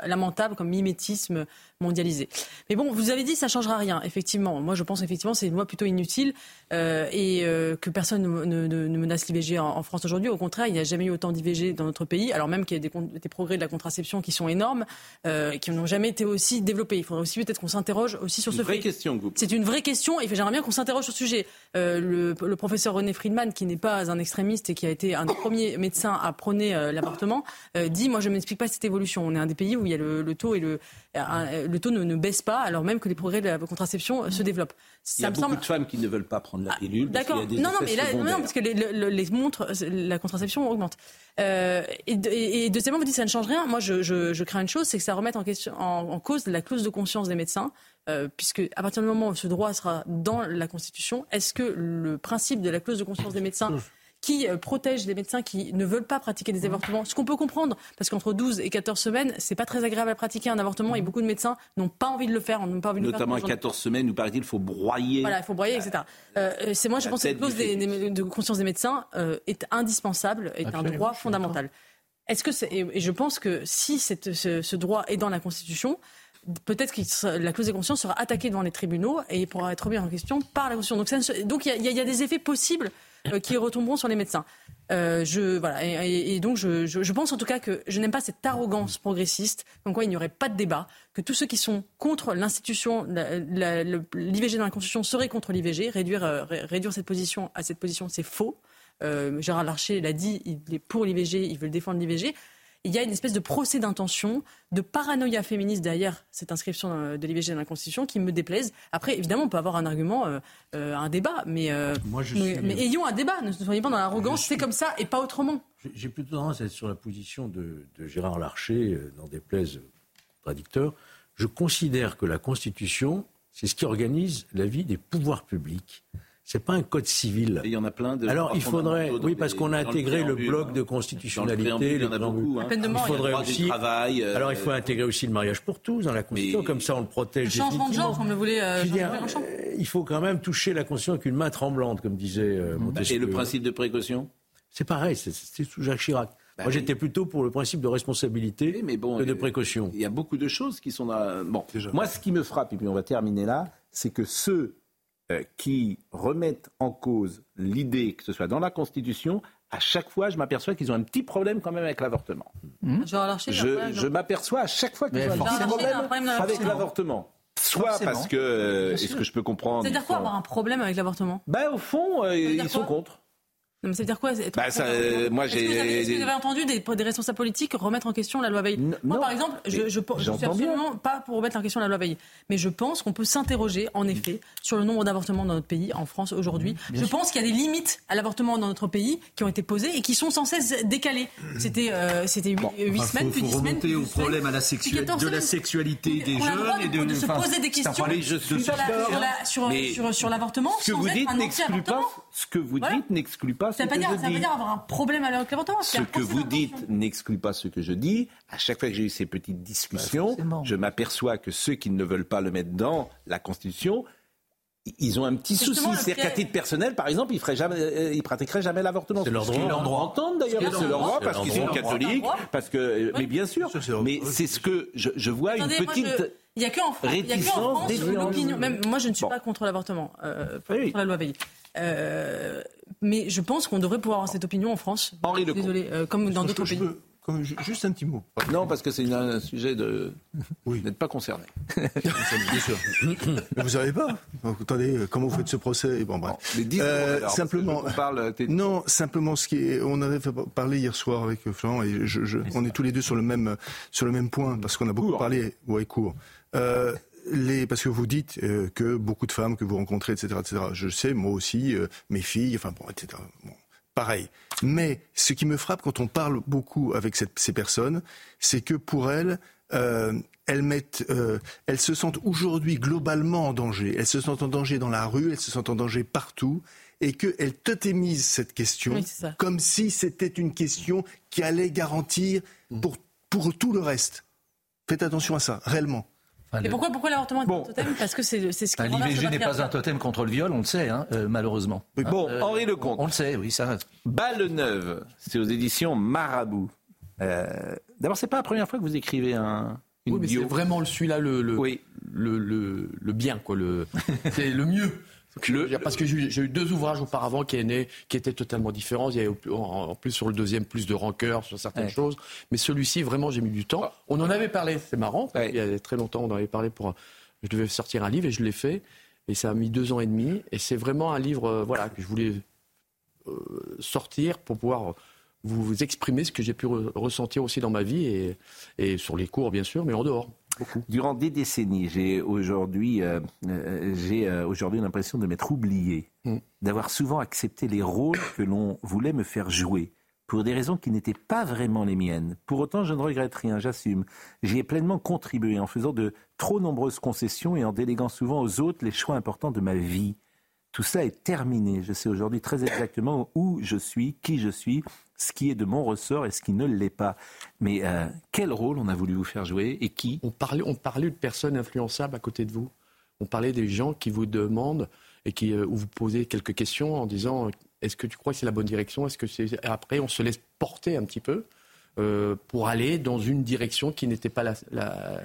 S10: lamentable comme mimétisme mondialisé. Mais bon, vous avez dit ça changera rien. Effectivement, moi je pense effectivement c'est une loi plutôt inutile euh, et euh, que personne ne, ne, menace l'IVG en, France aujourd'hui. Au contraire, il n'y a jamais eu autant d'IVG dans notre pays, alors même qu'il y a des, des, progrès de la contraception qui sont énormes, euh, qui n'ont jamais été aussi développés. Il faudrait aussi peut-être qu'on s'interroge aussi sur
S4: ce
S10: fait.
S4: C'est une vraie question.
S10: C'est une vraie question et j'aimerais bien qu'on s'interroge sur ce sujet. Le, le, professeur René Friedman, qui n'est pas un extrémiste et qui a été un des premiers médecins à prôner l'avortement, dit moi je ne m'explique pas cette évolution. On est un des pays où il y a le, taux et le, le taux ne, baisse pas, alors même que les progrès de la contraception se développent.
S4: il y a beaucoup de femmes qui ne veulent pas prendre la pilule.
S10: D'accord. Non, non, mais là, non, parce que les, les, montres, la contraception augmente. Euh, et, deuxièmement, vous dites que ça ne change rien. Moi, je, crains une chose, c'est que ça remette en, question, en, cause la clause de conscience des médecins. Euh, puisque à partir du moment où ce droit sera dans la Constitution, est-ce que le principe de la clause de conscience des médecins qui euh, protège les médecins qui ne veulent pas pratiquer des avortements. Ce qu'on peut comprendre, parce qu'entre 12 et 14 semaines, c'est pas très agréable à pratiquer un avortement et beaucoup de médecins n'ont pas envie de le faire. N'ont pas envie
S4: de Notamment
S10: à
S4: 14 semaines où, paraît-il, il faut broyer.
S10: Voilà, il faut broyer, etc. Euh, euh, c'est moi, je pense que la clause de conscience des médecins est indispensable, est un droit fondamental. Est-ce que et je pense que si cette, ce, droit est dans la Constitution, peut-être que la clause des consciences sera attaquée devant les tribunaux et pourra être remise en question par la Constitution. Donc il y, y, a des effets possibles euh, qui retomberont sur les médecins. Euh, je, voilà, et, donc je, je, pense en tout cas que je n'aime pas cette arrogance progressiste, comme quoi il n'y aurait pas de débat, que tous ceux qui sont contre l'institution, l'IVG dans la Constitution seraient contre l'IVG. Réduire, euh, réduire cette position à cette position, c'est faux. Gérard Larcher l'a dit, il est pour l'IVG, il veut défendre l'IVG il y a une espèce de procès d'intention, de paranoïa féministe derrière cette inscription euh, de l'IVG dans la Constitution qui me déplaise. Après, évidemment, on peut avoir un argument, euh, euh, un débat, mais, ayons un débat. Ne soyons pas dans l'arrogance, c'est comme ça et pas autrement.
S8: J'ai plutôt tendance à être sur la position de, Gérard Larcher, dans des plaies contradicteurs. Je considère que la Constitution, c'est ce qui organise la vie des pouvoirs publics. C'est pas un code civil.
S4: il y en a plein de.
S8: Alors il faudrait, oui, parce qu'on a intégré le, bloc de constitutionnalité.
S4: il y en a beaucoup. Hein.
S8: Il faudrait aussi.
S4: Travail,
S8: euh, alors il faut intégrer aussi le mariage pour tous dans la Constitution, comme ça on le protège.
S10: Le changement de genre, comme le voulait. Euh,
S8: il faut quand même toucher la Constitution avec une main tremblante, comme disait euh, Montesquieu.
S4: Et le principe de précaution?
S8: C'est pareil, c'est sous Jacques Chirac. Bah Moi, j'étais plutôt pour le principe de responsabilité mais bon, que de précaution.
S4: Il y a beaucoup de choses qui sont dans... Bon, moi, ce qui me frappe, et puis on va terminer là, c'est que ceux euh, qui remettent en cause l'idée que ce soit dans la Constitution, à chaque fois, je m'aperçois qu'ils ont un petit problème quand même avec l'avortement.
S10: Mmh.
S4: Je, m'aperçois à chaque fois qu'ils ont un petit problème avec l'avortement. Soit parce que, est-ce que je peux comprendre
S10: C'est-à-dire quoi avoir un problème avec l'avortement?
S4: Ben, Au fond, euh, ils sont contre.
S10: Non, mais ça veut dire quoi
S4: Bah, ça, euh, moi, j'ai-
S10: avez- est-ce que vous avez entendu des, des responsables politiques remettre en question la loi Veil Moi, par exemple, je, je, je suis
S4: bien.
S10: absolument pas pour remettre en question la loi Veil, mais je pense qu'on peut s'interroger, en effet, sur le nombre d'avortements dans notre pays, en France aujourd'hui. Je pense qu'il y a des limites à l'avortement dans notre pays qui ont été posées et qui sont sans cesse décalées. C'était euh, c'était huit, huit
S9: Enfin,
S10: semaines,
S9: faut,
S10: puis
S9: faut
S10: dix semaines,
S9: remonter
S10: puis
S9: au problème à la
S10: puis
S9: sexualité,
S10: 14
S9: de la sexualité des
S10: On a le droit
S9: jeunes et de,
S10: de se
S9: enfin,
S10: poser des questions
S9: de
S4: suis
S10: sur l'avortement
S4: Ce que vous
S10: être
S4: dites
S10: un
S4: n'exclut pas.
S10: anti-avortement.
S4: Ce que vous
S10: Voilà.
S4: dites n'exclut pas ce
S10: Ça veut
S4: que
S10: pas dire,
S4: je
S10: ça veut
S4: dis.
S10: dire avoir un problème avec l'avortement.
S4: Ce que vous dites n'exclut pas ce que je dis. À chaque fois que j'ai eu ces petites discussions, je m'aperçois que ceux qui ne veulent pas le mettre dans la Constitution, ils ont un petit souci. C'est-à-dire qu'à titre personnel, par exemple, ils, feraient jamais, euh, ils pratiqueraient jamais l'avortement.
S8: C'est leur droit.
S4: leur entendent d'ailleurs.
S8: C'est leur droit.
S4: droit parce qu'ils sont catholiques. Parce que, mais bien sûr. Mais c'est ce que je, je vois
S10: Attendez,
S4: une petite.
S10: je- Il n'y a que en France, il y a que en
S4: réticence
S10: France
S4: des
S10: où
S4: gens.
S10: l'opinion. Même moi, je ne suis
S4: Bon.
S10: pas contre l'avortement, euh, pas contre la loi Veil. Euh, mais je pense qu'on devrait pouvoir avoir cette opinion en France.
S4: Henri Lecomte.
S10: Désolé, euh, comme dans d'autres pays.
S13: peux- comme- ju- juste un petit mot.
S4: Non, parce que c'est un sujet de.
S13: Oui.
S4: Vous n'êtes pas concerné. [LAUGHS]
S13: Bien sûr. Mais vous savez pas. Donc, attendez, euh, comment vous faites ce procès Bon, bref.
S4: Mais dites-nous,
S13: Euh,
S4: alors,
S13: simplement.
S4: je vous parle, t'es-
S13: Non, simplement ce qui est. On avait fait parler hier soir avec euh, Florent et je, je- on est tous les deux sur le même sur le même point parce qu'on a beaucoup parlé. Ouais, court. Euh, les, parce que vous dites euh, que beaucoup de femmes que vous rencontrez, etc., etc. Je sais, moi aussi, euh, mes filles, enfin bon, etc. Bon, pareil. Mais ce qui me frappe quand on parle beaucoup avec cette- ces personnes, c'est que pour elles, euh, elles mettent, euh, elles se sentent aujourd'hui globalement en danger. Elles se sentent en danger dans la rue, elles se sentent en danger partout, et qu'elles totémisent cette question
S10: Oui,
S13: comme si c'était une question qui allait garantir pour, pour tout le reste. Faites attention à ça, réellement.
S10: Et pourquoi, pourquoi l'avortement est un totem? Parce que c'est c'est ce qui
S9: L'IVG n'est pas un totem contre le viol, on le sait, hein, euh, malheureusement.
S4: Bon,
S9: Euh,
S4: Henri Lecomte.
S9: On le sait, oui, ça.
S4: Balle neuve, c'est aux éditions Marabout. Euh, D'abord, c'est pas la première fois que vous écrivez un, une
S28: Oui, mais c'est vraiment le- celui-là le, le,
S4: Oui.
S28: le, le, le bien, quoi. Le, c'est le mieux. Le- parce que j'ai eu- deux ouvrages auparavant qui, est né- qui étaient totalement différents. Il y avait en, plus sur le deuxième plus de rancœur sur certaines
S4: Ouais.
S28: choses. Mais celui-ci, vraiment, j'ai mis du temps. On en avait parlé, c'est marrant. Il y a très longtemps, on en avait parlé pour. Je devais sortir un livre et je l'ai fait. Et ça a mis deux ans et demi. Et c'est vraiment un livre euh, voilà, que je voulais euh, sortir pour pouvoir vous exprimer ce que j'ai pu re- ressentir aussi dans ma vie et, et sur les cours, bien sûr, mais en dehors. Beaucoup.
S4: Durant des décennies, j'ai aujourd'hui, euh, euh, j'ai euh, aujourd'hui l'impression de m'être oublié,
S28: Mm.
S4: d'avoir souvent accepté les rôles que l'on voulait me faire jouer pour des raisons qui n'étaient pas vraiment les miennes. Pour autant, je ne regrette rien, j'assume. J'y ai pleinement contribué en faisant de trop nombreuses concessions et en déléguant souvent aux autres les choix importants de ma vie. Tout ça est terminé. Je sais aujourd'hui très exactement où je suis, qui je suis, ce qui est de mon ressort et ce qui ne l'est pas. Mais euh, quel rôle on a voulu vous faire jouer et qui
S28: On parlait, on parlait de personnes influençables à côté de vous. On parlait des gens qui vous demandent et qui euh, vous posez quelques questions en disant euh, est-ce que tu crois que c'est la bonne direction? Est-ce que après on se laisse porter un petit peu pour aller dans une direction qui n'était pas la,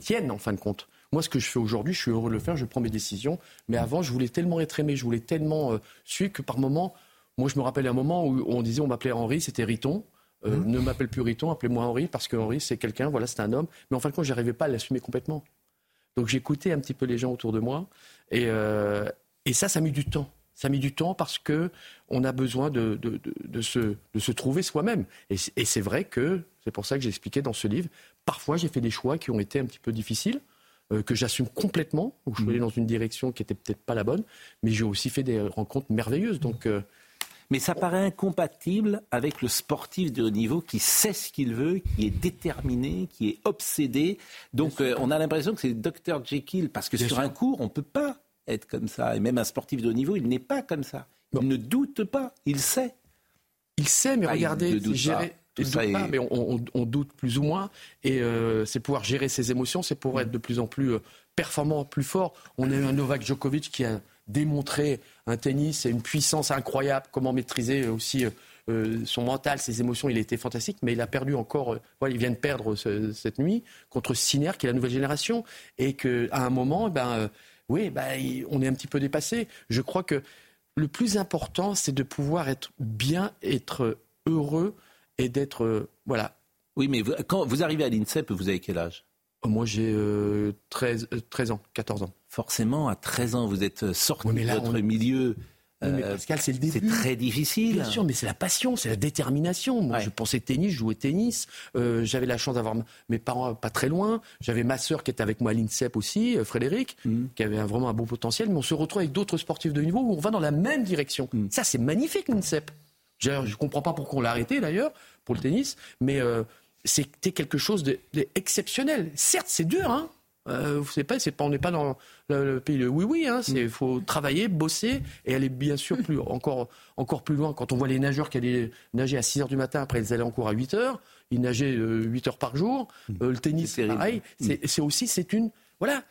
S28: tienne en fin de compte? Moi, ce que je fais aujourd'hui, je suis heureux de le faire, je prends mes décisions. Mais avant, je voulais tellement être aimé, je voulais tellement suivre que par moment, moi, je me rappelle un moment où on disait, on m'appelait Henri, c'était Riton. Euh, Ne m'appelle plus Riton, appelez-moi Henri, parce que Henri, c'est quelqu'un, voilà, c'est un homme. Mais en fin de compte, j'arrivais pas à l'assumer complètement. Donc j'écoutais un petit peu les gens autour de moi. Et, euh, et ça, ça a mis du temps. Ça a mis du temps parce que on a besoin de, de, de, de se, trouver soi-même. Et, c'est vrai que, c'est pour ça que j'ai expliqué dans ce livre, parfois j'ai fait des choix qui ont été un petit peu difficiles, euh, que j'assume complètement, où je suis allé dans une direction qui était peut-être pas la bonne, mais j'ai aussi fait des rencontres merveilleuses. Donc, euh,
S4: Mais ça paraît incompatible avec le sportif de haut niveau qui sait ce qu'il veut, qui est déterminé, qui est obsédé. Donc euh, on a l'impression que c'est Dr Jekyll, parce que
S28: Bien
S4: sur
S28: sûr.
S4: un cours, on ne peut pas être comme ça. Et même un sportif de haut niveau, il n'est pas comme ça. Il ne doute pas, il sait.
S28: Il sait, mais
S4: Ah, il
S28: regardez, c'est gérer.
S4: pas.
S28: Il
S4: est-
S28: mais on, on- on doute plus ou moins. Et euh, c'est pouvoir gérer ses émotions, c'est pour être de plus en plus euh, performant, plus fort. On a eu un Novak Djokovic qui a démontré un tennis et une puissance incroyable, comment maîtriser aussi euh, euh, son mental, ses émotions. Il était fantastique, mais il a perdu encore. euh, il vient de perdre ce- cette nuit contre Sinner, qui est la nouvelle génération, et que à un moment, ben, euh, oui, ben, il- on est un petit peu dépassé. Je crois que le plus important, c'est de pouvoir être bien, être heureux et d'être. euh, voilà.
S4: Oui, mais quand vous arrivez à l'INSEP, vous avez quel âge?
S28: Moi, j'ai euh, 13, euh, 13 ans, 14 ans.
S4: Forcément, à 13 ans, vous êtes sorti
S28: Oui, mais
S4: de votre
S28: on-
S4: milieu
S28: mais Pascal, c'est le début.
S4: C'est très difficile.
S28: Bien sûr, mais c'est la passion, c'est la détermination. Moi, je pensais tennis, je jouais tennis. Euh, j'avais la chance d'avoir mes parents pas très loin. J'avais ma sœur qui était avec moi à l'INSEP aussi, euh, Frédéric, mm. qui avait vraiment un bon potentiel. Mais on se retrouve avec d'autres sportifs de niveau où on va dans la même direction. Mm. Ça, c'est magnifique, l'INSEP. Je ne comprends pas pourquoi on l'a arrêté d'ailleurs pour le tennis, mais euh, c'était quelque chose d'exceptionnel. Certes, c'est dur, hein, euh, vous savez pas, c'est pas, on n'est pas dans le, pays de oui oui. Hein, il mm. faut travailler, bosser et aller bien sûr plus encore encore plus loin. Quand on voit les nageurs qui allaient nager à 6 heures du matin, après ils allaient en cours à 8 heures, ils nageaient 8 euh, heures par jour. Mm. Euh, le tennis, c'est pareil. Mm. C'est aussi c'est une voilà.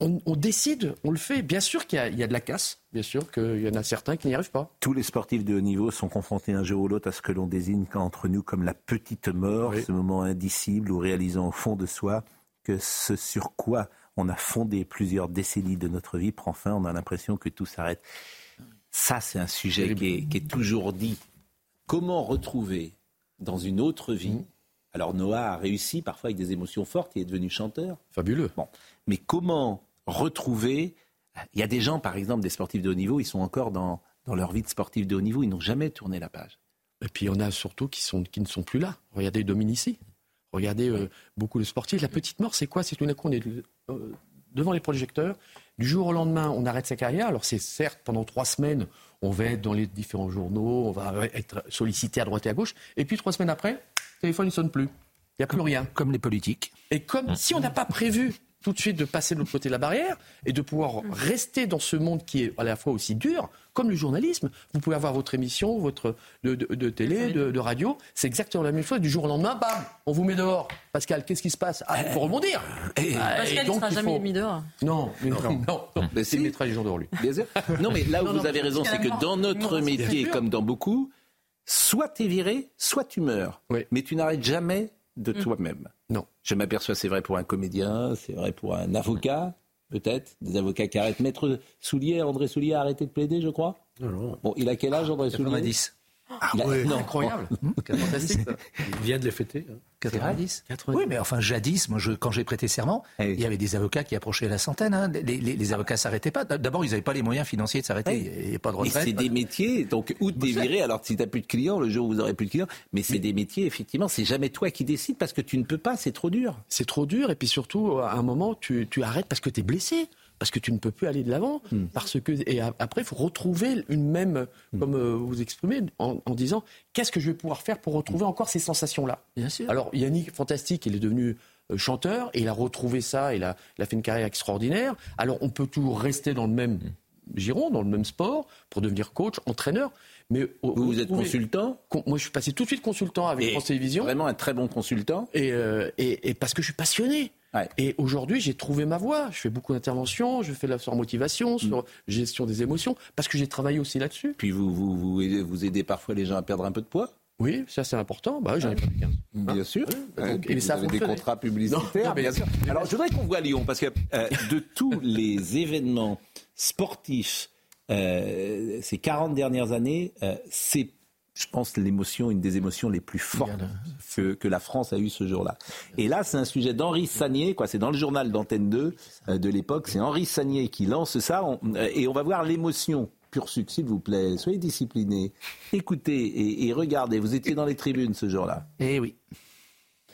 S28: On, décide, on le fait. Bien sûr qu'il y, a de la casse, bien sûr qu'il y en a certains qui n'y arrivent pas.
S4: Tous les sportifs de haut niveau sont confrontés un jour ou l'autre à ce que l'on désigne entre nous comme la petite mort, ce moment indicible où réalisant au fond de soi que ce sur quoi on a fondé plusieurs décennies de notre vie prend fin, on a l'impression que tout s'arrête. Ça, c'est un sujet qui est, toujours dit. Comment retrouver dans une autre vie mmh. Alors Noah a réussi parfois avec des émotions fortes, il est devenu chanteur.
S28: Fabuleux.
S4: Bon. Mais comment retrouver Il y a des gens, par exemple, des sportifs de haut niveau, ils sont encore dans, dans leur vie de sportif de haut niveau, ils n'ont jamais tourné la page.
S28: Et puis on a surtout qui, sont, qui ne sont plus là. Regardez Dominici. Regardez euh, beaucoup de sportifs. La petite mort, c'est quoi? C'est tout d'un coup, on est euh, devant les projecteurs. Du jour au lendemain, on arrête sa carrière. Alors c'est certes, pendant trois semaines, on va être dans les différents journaux, on va être sollicité à droite et à gauche. Et puis trois semaines après, le téléphone ne sonne plus. Il n'y a plus rien.
S9: Comme les politiques.
S28: Et comme si on n'a pas prévu tout de suite de passer de l'autre côté de la barrière et de pouvoir rester dans ce monde qui est à la fois aussi dur, comme le journalisme. Vous pouvez avoir votre émission, votre de, télé, de, radio, c'est exactement la même chose. Du jour au lendemain, bam, on vous met dehors. Pascal, qu'est-ce qui se passe? Ah, il faut rebondir.
S10: Pascal, ne sera jamais mis dehors.
S28: Non, non, non, non, mais c'est mettra les gens dehors lui.
S4: Non, mais là où vous avez raison, c'est que dans notre métier, comme dans beaucoup, soit tu es viré, soit tu meurs. Mais tu n'arrêtes jamais de mm. toi-même.
S28: Non.
S4: Je m'aperçois, c'est vrai pour un comédien, c'est vrai pour un avocat, peut-être. Des avocats qui arrêtent. Maître Soulier, André Soulier a arrêté de plaider, je crois? Bon, il a quel âge, André Soulier?
S9: 90.
S28: Ah, non, incroyable.
S8: Fantastique. Il vient de les fêter.
S9: 90. Hein. Oui, mais enfin, jadis, moi, je, quand j'ai prêté serment, eh il y avait des avocats qui approchaient la centaine. Hein. Les, les, les, avocats s'arrêtaient pas. D'abord, ils n'avaient pas les moyens financiers de s'arrêter. Il n'y a pas de retraite.
S4: c'est des métiers, donc, où t'es viré, alors si t'as plus de clients, le jour où vous aurez plus de clients, mais c'est des métiers, effectivement, c'est jamais toi qui décides parce que tu ne peux pas, c'est trop dur.
S28: C'est trop dur, et puis surtout, à un moment, tu, tu arrêtes parce que tu es blessé parce que tu ne peux plus aller de l'avant. Hmm. Parce que et après, il faut retrouver une même, hmm. comme euh, vous exprimez, en, disant qu'est-ce que je vais pouvoir faire pour retrouver encore ces sensations-là?
S9: Bien sûr.
S28: Alors Yannick, fantastique, il est devenu euh, chanteur et il a retrouvé ça, il a, il a fait une carrière extraordinaire. Alors on peut toujours rester dans le même giron, dans le même sport, pour devenir coach, entraîneur. Mais
S4: vous, êtes consultant?
S28: Moi, je suis passé tout de suite consultant avec France Télévisions.
S4: Vraiment un très bon consultant.
S28: Et, euh, et, et, parce que je suis passionné. Et aujourd'hui, j'ai trouvé ma voie. Je fais beaucoup d'interventions, je fais la sur motivation, mm. sur gestion des émotions, parce que j'ai travaillé aussi là-dessus.
S4: Puis vous, vous, vous, aidez parfois les gens à perdre un peu de poids?
S28: Oui, ça c'est important. Bah, j'en ai pas 15.
S4: Bien sûr. et vous avez des contrats publicitaires, bien sûr. Alors, je voudrais qu'on voit Lyon, parce que euh, de tous [LAUGHS] les événements sportifs euh, ces 40 dernières années, euh, c'est je pense, l'émotion, une des émotions les plus fortes que, que la France a eues ce jour-là. Et là, c'est un sujet d'Henri Sagnier, quoi. C'est dans le journal d'Antenne 2 euh, de l'époque. C'est Henri Sagnier qui lance ça. Euh, et on va voir l'émotion pur sucre, s'il vous plaît. Soyez disciplinés. Écoutez et, et regardez. Vous étiez dans les tribunes ce jour-là.
S9: Eh oui.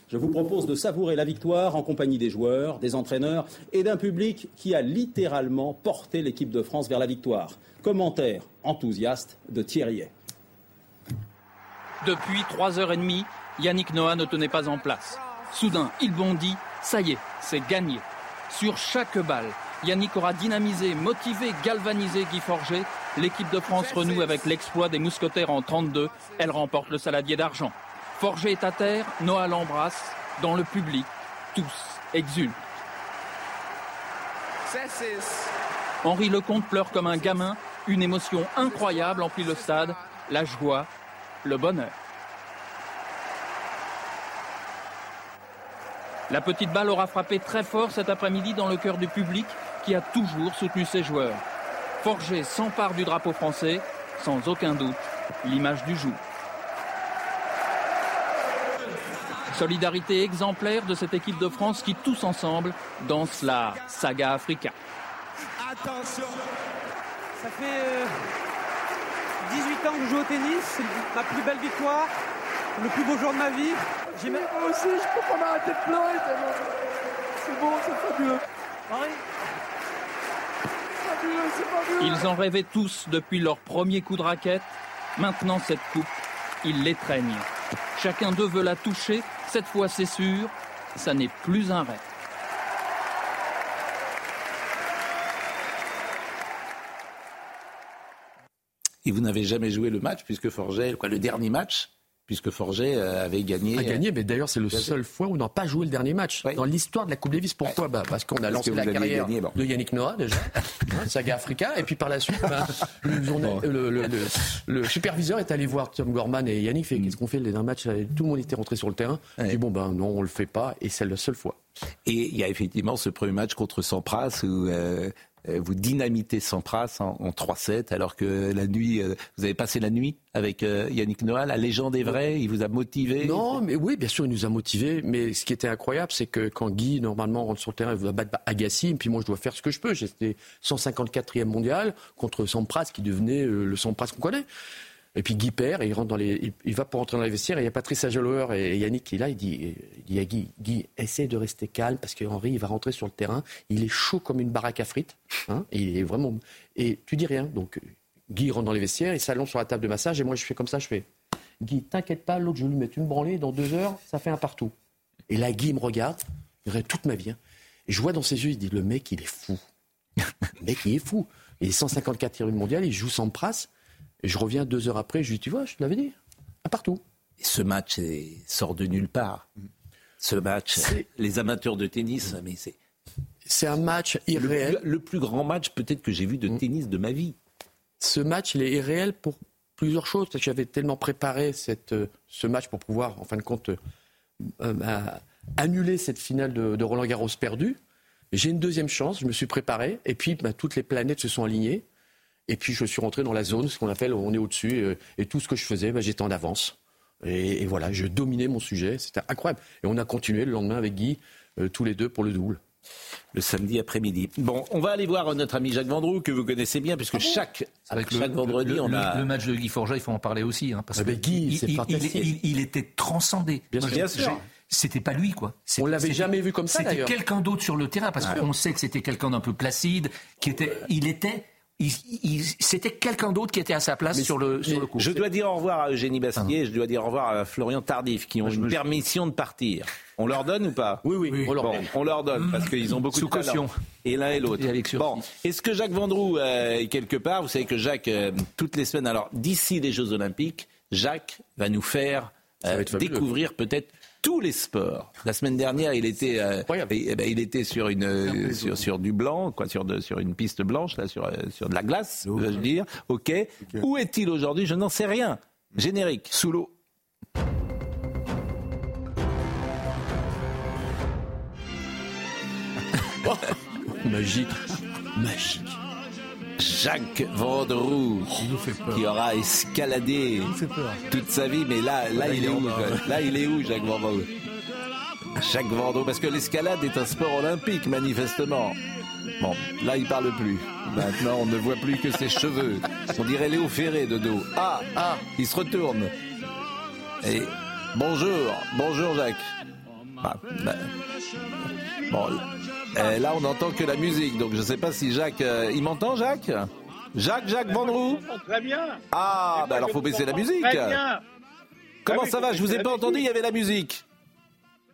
S34: Je vous propose de savourer la victoire en compagnie des joueurs, des entraîneurs et d'un public qui a littéralement porté l'équipe de France vers la victoire. Commentaire enthousiaste de Thierry.
S35: Depuis 3h30, Yannick Noah ne tenait pas en place. Soudain, il bondit, ça y est, c'est gagné. Sur chaque balle, Yannick aura dynamisé, motivé, galvanisé Guy Forger. L'équipe de France renoue avec l'exploit des mousquetaires en 32. Elle remporte le saladier d'argent. Forger est à terre, Noah l'embrasse. Dans le public, tous exultent. Henri Lecomte pleure comme un gamin. Une émotion incroyable emplit le stade. La joie, le bonheur. La petite balle aura frappé très fort cet après-midi dans le cœur du public qui a toujours soutenu ses joueurs. Forger s'empare du drapeau français, sans aucun doute, l'image du jour. Solidarité exemplaire de cette équipe de France qui, tous ensemble, danse la saga Africa.
S36: Attention Ça fait euh,
S37: ans que je joue au tennis, c'est ma plus belle victoire, le plus beau jour de ma vie.
S36: J'ai Moi aussi, je peux pas m'arrêter de pleurer tellement. C'est bon, c'est fabuleux. Marie Fabuleux, c'est fabuleux.
S35: Ils en rêvaient tous depuis leur premier coup de raquette. Maintenant, cette coupe, ils l'étreignent. Chacun d'eux veut la toucher. Cette fois, c'est sûr, ça n'est plus un rêve.
S4: Et vous n'avez jamais joué le match, puisque Forget, quoi, le dernier match, puisque Forget euh, avait gagné.
S28: A gagné, mais d'ailleurs, c'est le seul fois où on n'a pas joué le dernier match dans l'histoire de la Coupe Davis. Pourquoi bah, Parce qu'on a lancé la carrière
S4: gagné, bon.
S28: de Yannick Noah, déjà, [LAUGHS] hein, saga Africa, et puis par la suite, bah, le, journal- le- le- le- le superviseur est allé voir Tom Gorman et Yannick, fait qu'est-ce qu'on fait le dernier match Tout le monde était rentré sur le terrain. Il dit, bon, ben non, on le fait pas, et c'est la seule fois.
S4: Et il y a effectivement ce premier match contre Sampras où euh, vous dynamitez Sampras en, en 3-7, alors que la nuit, euh, vous avez passé la nuit avec euh, Yannick Noah. La légende est vraie, il vous a motivé.
S28: Non, mais oui, bien sûr, il nous a motivés. Mais ce qui était incroyable, c'est que quand Guy, normalement, rentre sur le terrain, il va battre Agassi, et puis moi, je dois faire ce que je peux. J'étais 154e mondial contre Sampras, qui devenait euh, le Sampras qu'on connaît. Et puis Guy perd, et il, rentre dans les, il, va pour rentrer dans les vestiaires, et il y a Patrice Agelower et Yannick qui est là, il dit, dit à Guy, Guy, essaie de rester calme, parce que Henri, il va rentrer sur le terrain, il est chaud comme une baraque à frites, hein, et il est vraiment... Et tu dis rien, donc Guy rentre dans les vestiaires, il s'allonge sur la table de massage, et moi je fais comme ça, je fais, Guy, t'inquiète pas, l'autre, je lui mettre une branlée, dans deux heures, ça fait un partout. Et là, Guy me regarde, il regarde toute ma vie, hein, et je vois dans ses yeux, il dit, le mec, il est fou. le mec, il est fou. Il est 154e mondial, il joue sans pras, et je reviens deux heures après, je lui dis, tu vois, je te l'avais dit, un partout.
S4: Et ce match est- sort de nulle part. Ce match, [LAUGHS] les amateurs de tennis, mais c'est.
S28: C'est un match irréel.
S4: le plus grand match peut-être que j'ai vu de tennis de ma vie.
S28: Ce match, il est irréel pour plusieurs choses. J'avais tellement préparé cette, euh, ce match pour pouvoir, en fin de compte, euh, euh, bah, annuler cette finale de, de Roland Garros perdue. J'ai une deuxième chance, je me suis préparé, et puis bah, toutes les planètes se sont alignées. Et puis je suis rentré dans la zone, ce qu'on appelle on est au-dessus, et tout ce que je faisais, bah, j'étais en avance. Et, et voilà, je dominais mon sujet, c'était incroyable. Et on a continué le lendemain avec Guy, euh, tous les deux pour le double.
S4: Le samedi après-midi. Bon, on va aller voir notre ami Jacques Vendroux, que vous connaissez bien, puisque chaque,
S9: Avec
S4: chaque vendredi,
S9: le,
S4: on
S9: le-
S4: a.
S9: le match de Guy Forget, il faut en parler aussi. Hein, parce
S28: Ah
S9: que
S28: ben Guy,
S9: il,
S28: c'est
S9: il- il- était transcendé.
S28: Bien
S9: Moi,
S28: sûr. Bien sûr.
S9: C'était pas lui, quoi.
S28: On l'avait jamais vu comme ça,
S9: C'était quelqu'un d'autre sur le terrain, parce qu'on sait que c'était quelqu'un d'un peu placide, qui était, il était, c'était quelqu'un d'autre qui était à sa place sur le, sur le coup.
S4: Je dois dire au revoir à Eugénie Bastier, je dois dire au revoir à Florian Tardif, qui ont une permission de partir. On leur donne ou pas?
S28: Oui, oui, on leur
S4: Bon,
S28: donne.
S4: on leur donne, parce qu'ils ont beaucoup
S9: Sous
S4: de talent.
S9: caution.
S4: Et l'un et l'autre. Bon, est-ce que Jacques Vendroux euh, est quelque part Vous savez que Jacques, euh, toutes les semaines, alors d'ici les Jeux Olympiques, Jacques va nous faire euh, découvrir peut-être tous les sports. La semaine dernière, il était, euh, eh ben, il était sur une euh, sur, sur du blanc, quoi, sur de, sur une piste blanche, là, sur euh, sur de la glace, je veux dire. Ok. Où est-il aujourd'hui? Je n'en sais rien. Générique. Sous l'eau. [LAUGHS]
S28: Magique. Magique.
S4: Jacques Vendroux, qui aura escaladé toute sa vie, mais là, là, il est où Là, il est où, Jacques Vendroux Jacques Vendroux, parce que l'escalade est un sport olympique, manifestement. Bon, là, il parle plus. Maintenant, on ne voit plus que ses cheveux. On dirait Léo Ferré de dos. Ah, ah, il se retourne. Et bonjour, bonjour, Jacques. Ah, bah, Bon, euh, là, on n'entend que la musique, donc je ne sais pas si Jacques. euh, il m'entend, Jacques Jacques, Jacques Vendroux
S38: Très bien.
S4: Ah, bah alors faut baisser la musique.
S38: Très bien.
S4: Comment
S38: Ah
S4: ça va Je vous
S38: baisser
S4: ai pas entendu, il y avait la musique.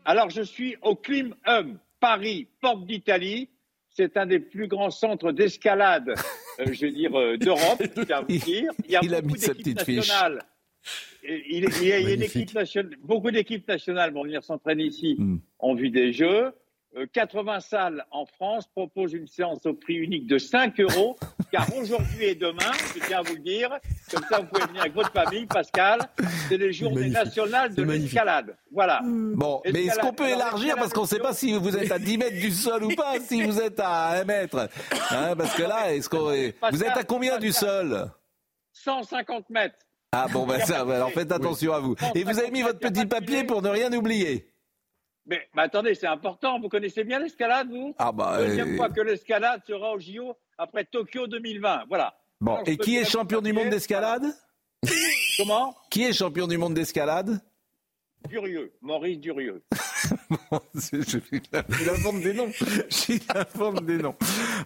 S38: Alors, je suis au Clim Hum, Paris, porte d'Italie. C'est un des plus grands centres d'escalade, [LAUGHS] euh, je veux dire, euh, d'Europe, vous. Il y a
S4: il a
S38: beaucoup
S4: mis sa petite
S38: nationales. Il, il y a, une équipe nationale, beaucoup d'équipes nationales vont venir s'entraîner ici
S4: Hmm.
S38: en vue des Jeux. Euh, 80 salles en France proposent une séance au prix unique de 5 euros, car aujourd'hui et demain, je tiens à vous le dire, comme ça vous pouvez venir avec votre famille, Pascal, c'est les journées
S4: magnifique.
S38: nationales de l'escalade. Voilà.
S4: Bon, mais est-ce qu'on peut élargir? parce qu'on ne sait pas si vous êtes à 10 mètres du sol ou pas, si vous êtes à 1 mètre. Hein, parce que là, est-ce qu'on est... vous êtes à combien du sol?
S38: 150 mètres.
S4: Ah bon, ben ça, alors faites attention à vous. Et vous avez mis votre petit papier pour ne rien oublier.
S38: Mais, mais attendez, c'est important. Vous connaissez bien l'escalade, vous?
S4: Ah bah,
S38: Deuxième
S4: euh,
S38: fois que l'escalade sera au JO après Tokyo 2020. Voilà.
S4: Bon,
S38: Alors,
S4: et qui est champion du monde d'escalade?
S38: Comment?
S4: Qui est champion du monde d'escalade?
S38: Durieux, Maurice Durieux. [LAUGHS]
S4: J'invente des noms. [LAUGHS] J'invente des noms.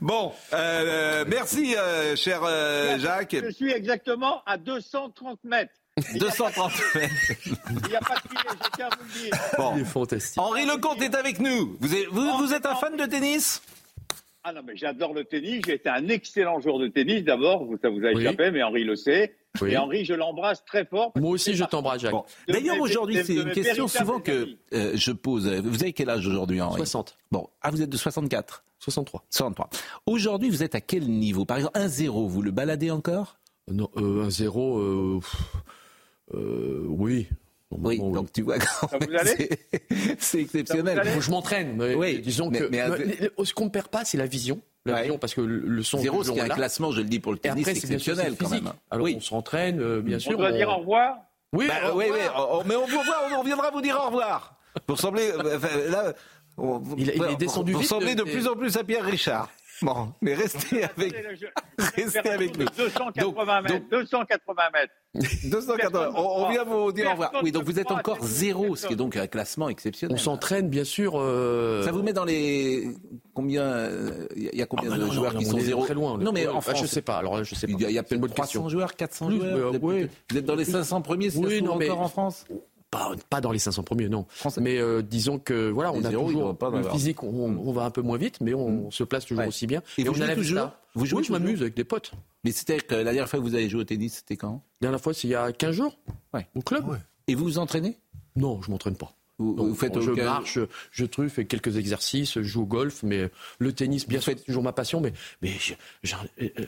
S4: Bon, euh, merci, euh, cher euh, Jacques.
S38: Je suis exactement à 230 mètres.
S4: 230 mètres.
S38: Il n'y a pas de filet, je tiens à vous le dire.
S4: Bon.
S28: Il est fantastique.
S4: Henri Lecomte est avec nous. Vous êtes, vous, vous êtes un fan de tennis?
S38: Ah non, mais j'adore le tennis. J'ai été un excellent joueur de tennis d'abord. Ça vous a
S28: Oui.
S38: échappé, mais Henri le sait.
S28: Oui.
S38: Et Henri, je l'embrasse très fort.
S28: Moi aussi, je t'embrasse, Jacques.
S4: Bon. D'ailleurs, aujourd'hui, c'est une question souvent que euh, je pose. Vous avez quel âge aujourd'hui, Henri?
S28: 60.
S4: Bon, ah, vous êtes de 64
S28: 63.
S4: 63. Aujourd'hui, vous êtes à quel niveau? Par exemple, 1-0, vous le baladez encore?
S28: Non, euh, un zéro, euh, pff, euh, oui.
S4: Oui, donc tu vois,
S38: vous
S4: c'est- c'est exceptionnel.
S28: Que je m'entraîne. mais
S4: Oui,
S28: disons
S4: mais-
S28: que
S4: mais-
S28: mais, ce qu'on ne perd pas, c'est la vision. La
S4: Ouais.
S28: vision, parce que le, le son.
S4: Zéro, ce qui est un
S28: là.
S4: classement, je le dis pour le tennis,
S28: c'est
S4: exceptionnel
S28: c'est
S4: quand même.
S28: Alors
S4: oui.
S28: on s'entraîne, euh, bien sûr.
S38: On doit dire au revoir?
S28: Oui,
S4: Bah,
S28: au
S4: oui, oui,
S28: revoir.
S4: oh, oh, mais on vous revoit, on reviendra vous dire au revoir. Pour sembler, euh, là, on-
S28: Il- il est descendu
S4: pour
S28: vite,
S4: sembler de
S28: et-
S4: plus en plus à Pierre Richard. Bon, mais restez avec, restez avec nous.
S38: 280 mètres. 280 mètres.
S4: 280. On, on vient vous dire au revoir. Oui, donc vous êtes encore zéro, ce qui est donc un classement exceptionnel.
S28: On s'entraîne, bien sûr. euh,
S4: Ça vous met dans les combien Il y a combien
S28: Ah,
S4: de
S28: bah non,
S4: joueurs
S28: non,
S4: qui
S28: on
S4: sont zéro
S28: très loin.
S4: Non, mais en
S28: Ah,
S4: France,
S28: je sais pas. Alors je sais pas.
S4: il y a, il y a peut-être
S28: bonne
S4: 300
S28: question.
S4: joueurs, 400
S28: Plus,
S4: joueurs.
S28: euh,
S4: vous êtes Vous êtes dans les 500 premiers, c'est
S28: Oui, non, mais-
S4: encore en France
S28: Pas, pas dans les 500 premiers, non. Mais euh, disons que voilà, on
S4: Les
S28: a toujours
S4: pas
S28: le physique, on, on va un peu moins vite, mais on, se place toujours
S4: Ouais.
S28: aussi bien.
S4: Et vous
S28: on a
S4: toujours
S28: vista.
S4: Vous jouez
S28: Oui, je
S4: toujours
S28: m'amuse avec des potes.
S4: Mais c'était que la dernière fois que vous avez joué au tennis, c'était quand?
S28: La dernière fois, c'est il y a 15 jours,
S4: Ouais.
S28: au club.
S4: Et vous vous entraînez?
S28: Non, je m'entraîne pas.
S4: vous, vous faites
S28: bon, je
S4: aucun-
S28: marche, je truffe, fais quelques exercices, je joue au golf, mais le tennis, bien sûr, c'est toujours ma passion, mais, mais je- euh, euh,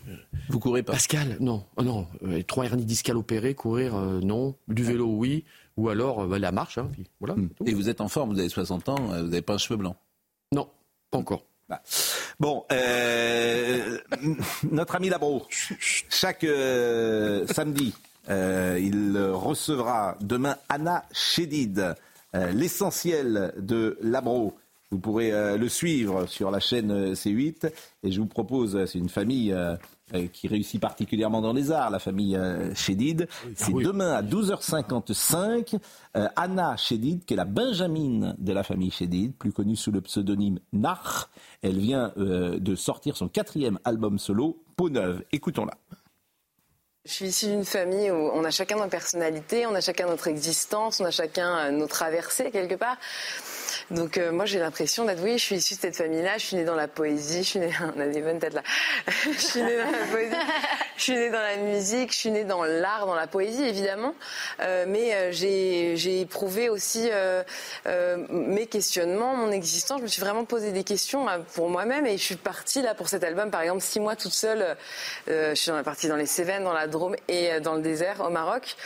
S4: Vous courez pas?
S28: Pascal, non, oh non, euh, trois hernies discales opérées, courir, euh, non, du vélo, oui, ou alors euh, bah, la marche, hein, puis voilà.
S4: Hmm. Et vous êtes en forme, vous avez 60 ans, euh, vous n'avez pas un cheveu blanc
S28: Non, pas encore.
S4: Bon, euh, [LAUGHS] notre ami Labro, chaque euh, samedi, euh, il recevra demain Anna Chédid, euh, l'essentiel de Labro. Vous pourrez euh, le suivre sur la chaîne euh, C8. Et je vous propose, euh, c'est une famille euh, qui réussit particulièrement dans les arts, la famille euh, Chédid. C'est demain à 12h55. euh, Anna Chédid, qui est la Benjamine de la famille Chédid, plus connue sous le pseudonyme Nar. Elle vient de sortir son quatrième album solo, Peau neuve. Écoutons-la.
S39: Je suis issue d'une famille où on a chacun nos personnalités, on a chacun notre existence, on a chacun euh, nos traversées quelque part. Donc euh, moi j'ai l'impression d'être, oui, je suis issue de cette famille-là, je suis née dans la poésie, je suis née, [LAUGHS] on a des bonnes têtes là, [LAUGHS] je suis née dans la poésie, [LAUGHS] je suis née dans la musique, je suis née dans l'art, dans la poésie évidemment, Euh, mais j'ai éprouvé aussi euh, mes questionnements, mon existence, je me suis vraiment posé des questions pour moi-même. Et je suis partie là pour cet album par exemple six mois toute seule, je suis partie dans les Cévennes, dans la Drôme et euh, dans le désert au Maroc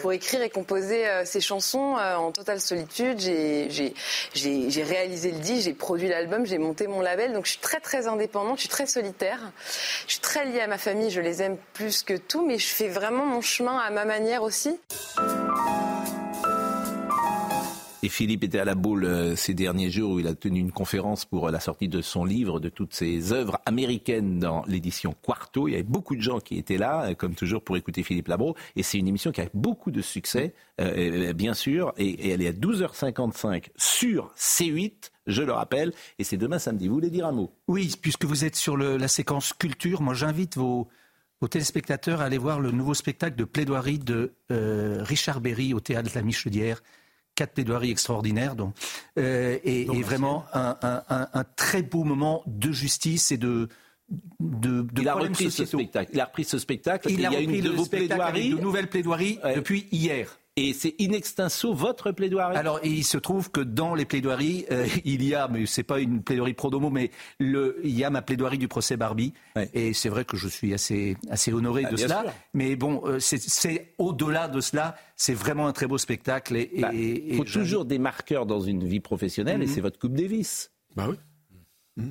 S39: pour écrire et composer euh, ces chansons euh, en totale solitude. J'ai- réalisé le disque, j'ai produit l'album, j'ai monté mon label, donc je suis très très indépendante, je suis très solitaire. Je suis très liée à ma famille, je les aime plus que tout, mais je fais vraiment mon chemin à ma manière aussi.
S4: Et Philippe était à la boule euh, ces derniers jours où il a tenu une conférence pour euh, la sortie de son livre, de toutes ses œuvres américaines dans l'édition Quarto. Il y avait beaucoup de gens qui étaient là, euh, comme toujours, pour écouter Philippe Labro. Et c'est une émission qui a beaucoup de succès, bien sûr. Et, elle est à 12h55 sur C8, je le rappelle. Et c'est demain samedi. Vous voulez dire un mot?
S9: Oui, puisque vous êtes sur la séquence culture, moi j'invite vos, téléspectateurs à aller voir le nouveau spectacle de plaidoirie de Richard Berry au théâtre de la Michaudière. Quatre plaidoiries extraordinaires, donc, euh, et, et vraiment un, un- un- un très beau moment de justice et de de, de
S4: Il a repris ce spectacle. Il a repris ce spectacle.
S9: Il
S4: et
S9: a
S4: il y a
S9: repris
S4: une de vos plaidoiries.
S9: de nouvelles plaidoiries
S4: Ouais.
S9: depuis hier.
S4: Et c'est in extenso votre plaidoirie?
S9: Alors, il se trouve que dans les plaidoiries, euh, [LAUGHS] il y a, mais c'est pas une plaidoirie pro domo, mais le, il y a ma plaidoirie du procès Barbie. Et c'est vrai que je suis assez, assez honoré
S4: Ah,
S9: de cela.
S4: sûr.
S9: Mais bon, euh, c'est- au-delà de cela. C'est vraiment un très beau spectacle. Et,
S4: Bah,
S9: et-
S4: Il faut toujours des marqueurs dans une vie professionnelle et
S9: Mhm.
S4: c'est votre Coupe Davis.
S28: Bah oui.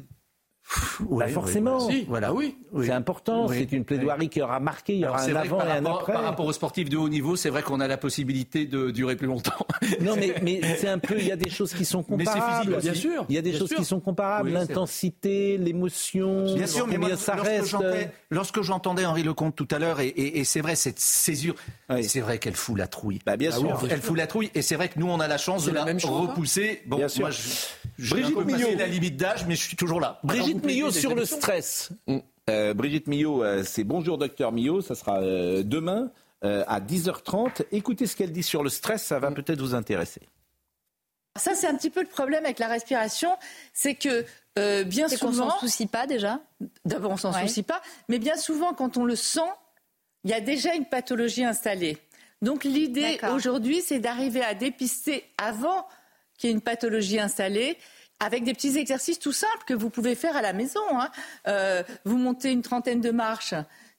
S4: Bah, forcément.
S9: Voilà.
S28: Ah oui.
S4: C'est important.
S9: Oui.
S4: C'est une plaidoirie qui aura marqué. Il y aura un avant et un après.
S9: par rapport aux sportifs de haut niveau, c'est vrai qu'on a la possibilité de durer plus longtemps. [LAUGHS]
S4: Non, mais, [LAUGHS] mais c'est un peu. Il y a des choses qui sont
S9: Mais c'est
S4: comparables.
S9: physique aussi. Bien sûr,
S4: Il y a des
S9: bien
S4: choses
S9: sûr.
S4: qui sont comparables.
S9: Oui.
S4: L'intensité, l'émotion.
S9: Bien sûr, mais moi,
S4: ça
S9: lorsque j'entendais- Lorsque j'entendais Henri Lecomte tout à l'heure, et, et- et c'est vrai, cette césure, c'est vrai qu'elle fout la trouille.
S4: Bah, bien
S9: Ah
S4: sûr.
S9: oui, elle fout la trouille, et c'est vrai que nous, on a la chance de
S28: la hein.
S9: repousser. Bon,
S4: Bien sûr.
S9: moi, je, je
S4: Brigitte
S9: Brigitte un peu passé
S4: Millot.
S9: la limite d'âge, mais je suis toujours là.
S4: Brigitte Millot sur le stress. Euh, Brigitte Millot, euh, c'est Bonjour Docteur Millot, ça sera euh, demain euh, à 10h30. Écoutez ce qu'elle dit sur le stress, ça va peut-être vous intéresser.
S40: Ça, c'est un petit peu le problème avec la respiration, c'est que euh, bien
S33: C'est qu'on
S40: souvent.
S33: s'en soucie pas déjà.
S40: D'abord, on s'en
S33: Ouais.
S40: soucie pas, mais bien souvent, quand on le sent, il y a déjà une pathologie installée. Donc, l'idée
S33: D'accord.
S40: aujourd'hui, c'est d'arriver à dépister avant qu'il y ait une pathologie installée. Avec des petits exercices tout simples que vous pouvez faire à la maison. hein. Euh, vous montez une trentaine de marches.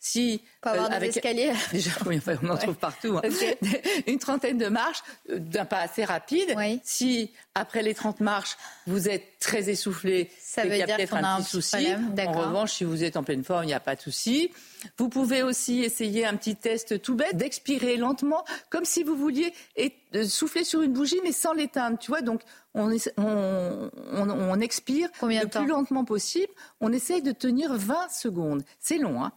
S40: Si,
S33: avoir
S40: euh,
S33: des
S40: avec
S33: escaliers. [LAUGHS]
S40: Déjà, oui, enfin, on en trouve partout. hein. [LAUGHS] Une trentaine de marches euh, d'un pas assez rapide. Si, après les 30 marches, vous êtes très essoufflé,
S33: Ça veut
S40: qu'il y a
S33: dire
S40: peut-être un
S33: un
S40: petit souci. En revanche, si vous êtes en pleine forme, il n'y a pas de souci. Vous pouvez aussi essayer un petit test tout bête d'expirer lentement, comme si vous vouliez euh, souffler sur une bougie, mais sans l'éteindre. Tu vois, donc on, essa- on, on- on expire le plus lentement possible. On essaye de tenir 20 secondes. C'est long, hein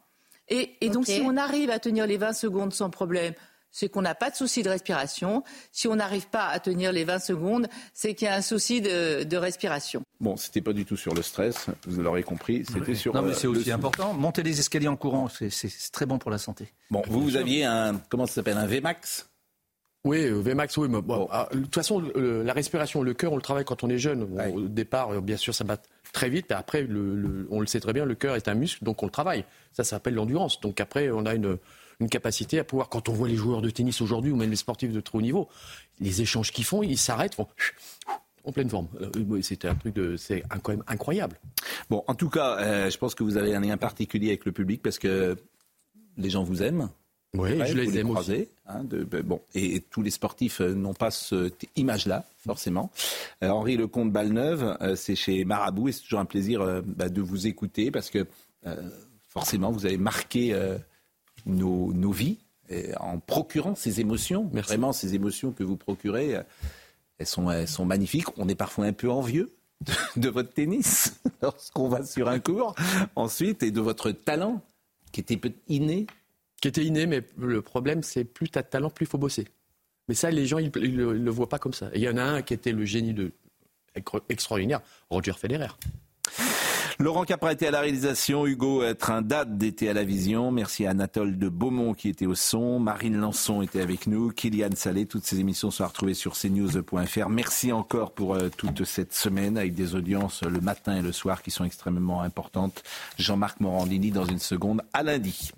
S40: et, et donc, si on arrive à tenir les 20 secondes sans problème, c'est qu'on n'a pas de souci de respiration. Si on n'arrive pas à tenir les 20 secondes, c'est qu'il y a un souci de, de respiration.
S4: Bon, c'était pas du tout sur le stress, vous l'aurez compris, c'était sur.
S9: Non, mais
S4: euh,
S9: c'est aussi important. Monter les escaliers en courant, c'est très bon pour la santé.
S4: Bon, vous, vous aviez un. Comment ça s'appelle Un VMAX?
S28: Oui, euh, Vmax, oui. mais bon, ah, de toute façon, le- la respiration, le cœur, on le travaille quand on est jeune. Bon, Au départ, euh, bien sûr, ça bat très vite, après, le- le- on le sait très bien, le cœur est un muscle, donc on le travaille. Ça, ça s'appelle l'endurance. Donc après, on a une, une capacité à pouvoir, quand on voit les joueurs de tennis aujourd'hui, ou même les sportifs de très haut niveau, les échanges qu'ils font, ils s'arrêtent, font [SNIFFS] en pleine forme. Euh, C'était un truc de, c'est quand même incroyable.
S4: Bon, en tout cas, euh, je pense que vous avez un lien particulier avec le public parce que les gens vous aiment.
S28: Oui, je
S4: vous
S28: les aime
S4: croisez,
S28: aussi.
S4: hein, de- ben, bon, et, et tous les sportifs euh, n'ont pas cette image-là, forcément. Euh, Henri Lecomte Balneuve, euh, c'est chez Marabout et c'est toujours un plaisir euh, bah, de vous écouter parce que forcément vous avez marqué nos, nos vies en procurant ces émotions. Vraiment, ces émotions que vous procurez, elles, sont, elles sont magnifiques. On est parfois un peu envieux de, votre tennis [LAUGHS] lorsqu'on va sur un cours ensuite et de votre talent qui était peut- inné.
S28: Qui était inné, mais le problème, c'est plus tu as de talent, plus il faut bosser. Mais ça, les gens, ils ne le, voient pas comme ça. Il y en a un qui était le génie de, extraordinaire, Roger Federer.
S4: Laurent Capra était à la réalisation, Hugo Trindade était à la vision, merci à Anatole de Beaumont qui était au son, Marine Lançon était avec nous, Kylian Salé, toutes ces émissions sont retrouvées sur cnews.fr. Merci encore pour euh, toute cette semaine avec des audiences le matin et le soir qui sont extrêmement importantes. Jean-Marc Morandini dans une seconde, à lundi.